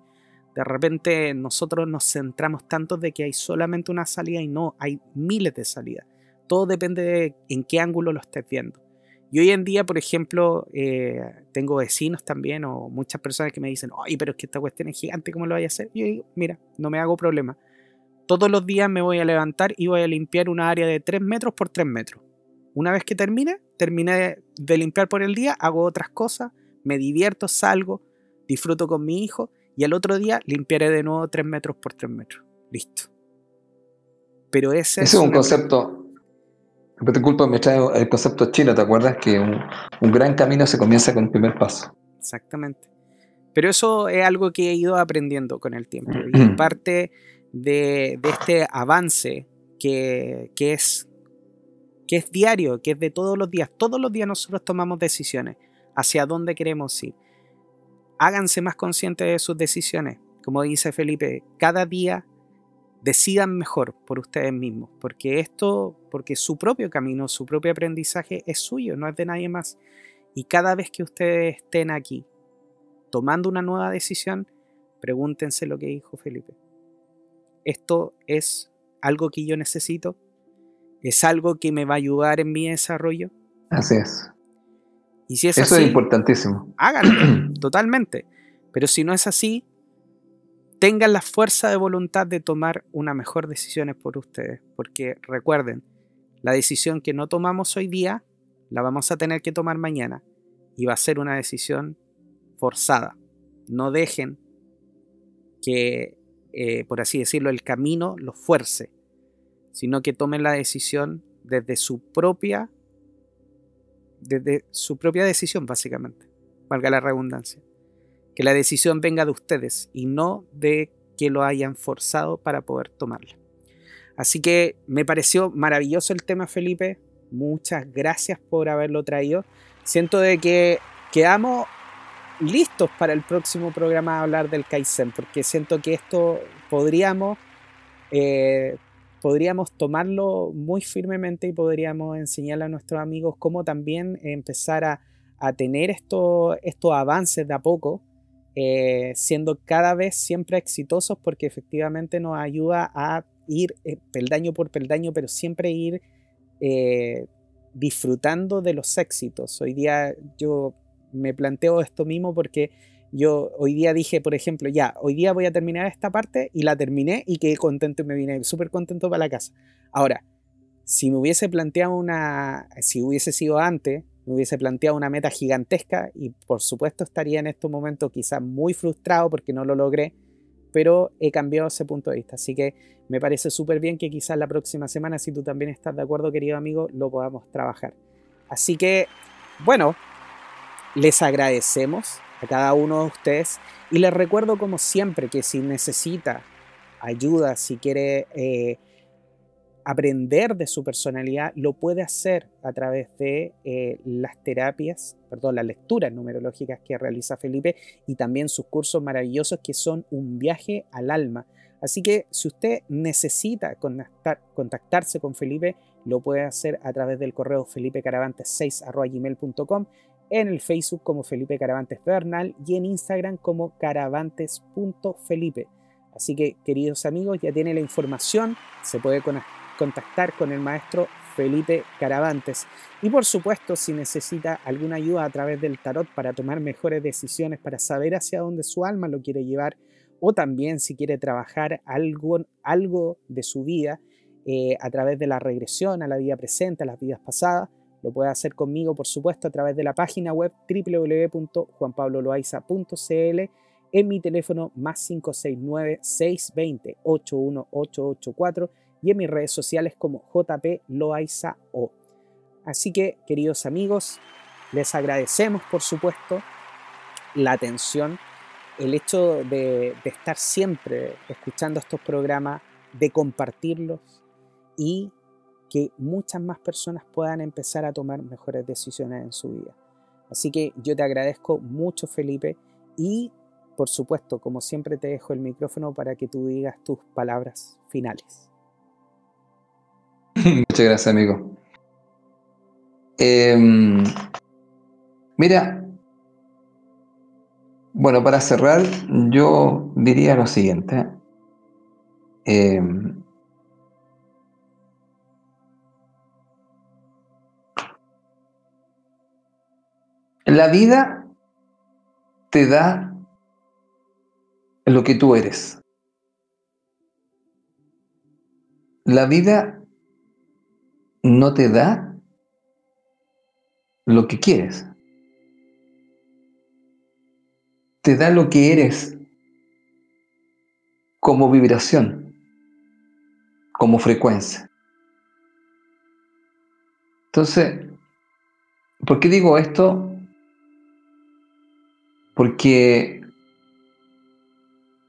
De repente nosotros nos centramos tanto de que hay solamente una salida y no, hay miles de salidas. Todo depende de en qué ángulo lo estés viendo. Y hoy en día, por ejemplo, eh, tengo vecinos también o muchas personas que me dicen, oye, pero es que esta cuestión es gigante, ¿cómo lo voy a hacer? Y yo digo, mira, no me hago problema todos los días me voy a levantar y voy a limpiar una área de 3 metros por 3 metros. Una vez que termine, terminé de limpiar por el día, hago otras cosas, me divierto, salgo, disfruto con mi hijo y al otro día limpiaré de nuevo 3 metros por 3 metros. Listo. Pero ese, es un concepto. Disculpa, me trae el concepto chino, ¿te acuerdas? Que un, un gran camino se comienza con el primer paso. Exactamente. Pero eso es algo que he ido aprendiendo con el tiempo. *clears throat* Y en parte de, este avance que, es, que es diario, que es de todos los días. Todos los días nosotros tomamos decisiones hacia dónde queremos ir. Háganse más conscientes de sus decisiones. Como dice Felipe, cada día decidan mejor por ustedes mismos, porque esto, porque su propio camino, su propio aprendizaje es suyo, no es de nadie más. Y cada vez que ustedes estén aquí tomando una nueva decisión, pregúntense lo que dijo Felipe esto es algo que yo necesito, es algo que me va a ayudar en mi desarrollo. Así es. Y si es Eso es importantísimo. Háganlo, *clears throat* totalmente. Pero si no es así, tengan la fuerza de voluntad de tomar una mejor decisión por ustedes. Porque recuerden, la decisión que no tomamos hoy día, la vamos a tener que tomar mañana. Y va a ser una decisión forzada. No dejen que eh, por así decirlo, el camino los fuerce, sino que tomen la decisión desde su propia, desde su propia decisión, básicamente, valga la redundancia. Que la decisión venga de ustedes y no de que lo hayan forzado para poder tomarla. Así que me pareció maravilloso el tema, Felipe. Muchas gracias por haberlo traído. Siento de que quedamos listos para el próximo programa a hablar del Kaizen, porque siento que esto podríamos, eh, podríamos tomarlo muy firmemente y podríamos enseñarle a nuestros amigos cómo también empezar a, tener estos avances de a poco, eh, siendo cada vez siempre exitosos, porque efectivamente nos ayuda a ir eh, peldaño por peldaño, pero siempre ir disfrutando de los éxitos. Hoy día yo me planteo esto mismo porque Yo hoy día dije, por ejemplo, ya, hoy día voy a terminar esta parte y la terminé y quedé contento y me vine súper contento para la casa. Ahora, si me hubiese planteado una, si hubiese sido antes, me hubiese planteado una meta gigantesca y por supuesto estaría en estos momentos quizás muy frustrado porque no lo logré, pero he cambiado ese punto de vista. Así que me parece súper bien que quizás la próxima semana, si tú también estás de acuerdo, querido amigo, lo podamos trabajar. Así que, bueno, les agradecemos a cada uno de ustedes y les recuerdo como siempre que si necesita ayuda, si quiere... Eh, aprender de su personalidad lo puede hacer a través de eh, las terapias, perdón, las lecturas numerológicas que realiza Felipe y también sus cursos maravillosos que son un viaje al alma. Así que si usted necesita contactarse con Felipe, lo puede hacer a través del correo felipecaravantes6.gmail.com, en el Facebook como Felipe Caravantes Bernal y en Instagram como caravantes.felipe. Así que, queridos amigos, ya tiene la información, se puede contactar con el maestro Felipe Caravantes. Y por supuesto, si necesita alguna ayuda a través del tarot para tomar mejores decisiones, para saber hacia dónde su alma lo quiere llevar, o también si quiere trabajar algo, algo de su vida eh, a través de la regresión a la vida presente, a las vidas pasadas, lo puede hacer conmigo, por supuesto, a través de la página web www.juanpabloloaiza.cl en mi teléfono más 569 620 81884 y en mis redes sociales como JP Loaiza O. Así que, queridos amigos, les agradecemos, por supuesto, la atención, el hecho de, de estar siempre escuchando estos programas, de compartirlos y que muchas más personas puedan empezar a tomar mejores decisiones en su vida. Así que yo te agradezco mucho, Felipe, y por supuesto, como siempre, te dejo el micrófono para que tú digas tus palabras finales. *laughs* Muchas gracias, amigo. Em, mira, bueno, para cerrar, yo diría lo siguiente. Em, la vida te da lo que tú eres. La vida no te da lo que quieres. Te da lo que eres como vibración, como frecuencia. Entonces, ¿por qué digo esto? Porque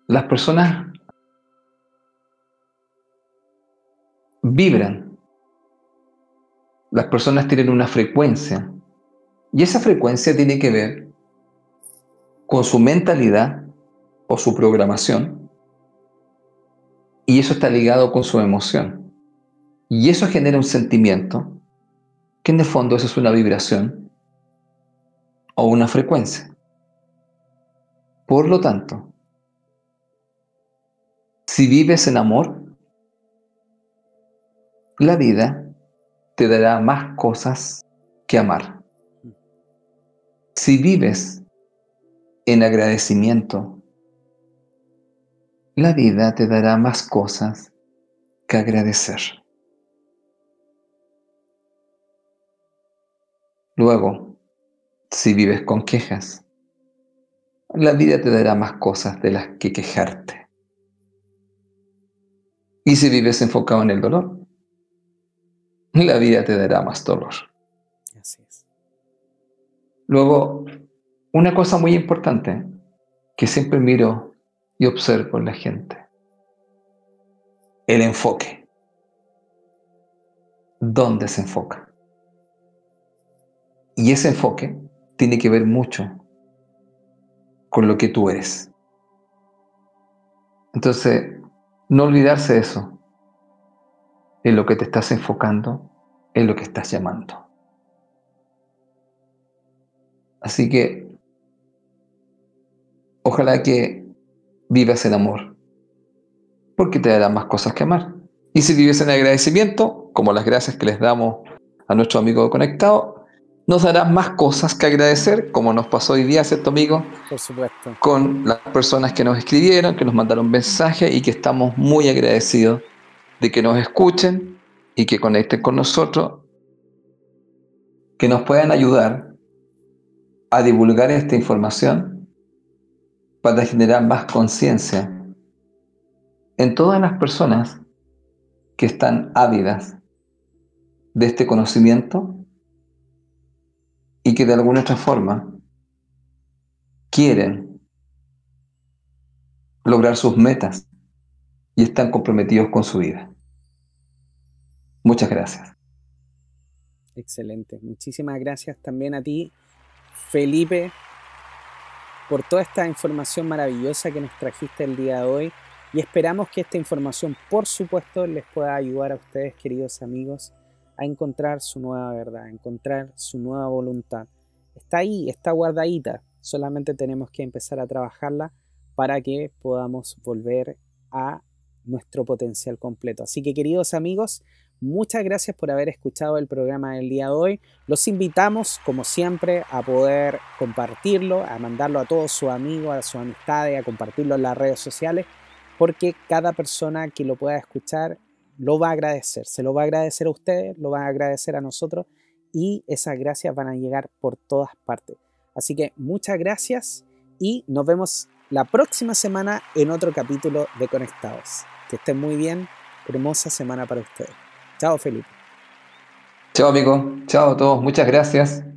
las personas vibran las personas tienen una frecuencia y esa frecuencia tiene que ver con su mentalidad o su programación y eso está ligado con su emoción. Y eso genera un sentimiento que en el fondo eso es una vibración o una frecuencia. Por lo tanto, si vives en amor, la vida te dará más cosas que amar. Si vives en agradecimiento, la vida te dará más cosas que agradecer. Luego, si vives con quejas, la vida te dará más cosas de las que quejarte. Y si vives enfocado en el dolor, la vida te dará más dolor. Así es. Luego, una cosa muy importante que siempre miro y observo en la gente, el enfoque. ¿Dónde se enfoca? Y ese enfoque tiene que ver mucho con lo que tú eres. Entonces, no olvidarse de eso en lo que te estás enfocando, en lo que estás llamando. Así que ojalá que vivas el amor, porque te dará más cosas que amar. Y si vives en agradecimiento, como las gracias que les damos a nuestro amigo conectado, nos darás más cosas que agradecer, como nos pasó hoy día, ¿cierto, amigo? Por supuesto. Con las personas que nos escribieron, que nos mandaron mensajes y que estamos muy agradecidos de que nos escuchen y que conecten con nosotros, que nos puedan ayudar a divulgar esta información para generar más conciencia en todas las personas que están ávidas de este conocimiento y que de alguna otra forma quieren lograr sus metas y están comprometidos con su vida. Muchas gracias. Excelente. Muchísimas gracias también a ti, Felipe, por toda esta información maravillosa que nos trajiste el día de hoy. Y esperamos que esta información, por supuesto, les pueda ayudar a ustedes, queridos amigos, a encontrar su nueva verdad, a encontrar su nueva voluntad. Está ahí, está guardadita. Solamente tenemos que empezar a trabajarla para que podamos volver a nuestro potencial completo. Así que queridos amigos, muchas gracias por haber escuchado el programa del día de hoy. Los invitamos, como siempre, a poder compartirlo, a mandarlo a todos sus amigos, a sus amistades, a compartirlo en las redes sociales, porque cada persona que lo pueda escuchar lo va a agradecer, se lo va a agradecer a ustedes, lo va a agradecer a nosotros y esas gracias van a llegar por todas partes. Así que muchas gracias y nos vemos la próxima semana en otro capítulo de Conectados. Que estén muy bien, hermosa semana para ustedes. Chao Felipe. Chao amigo, chao a todos, muchas gracias.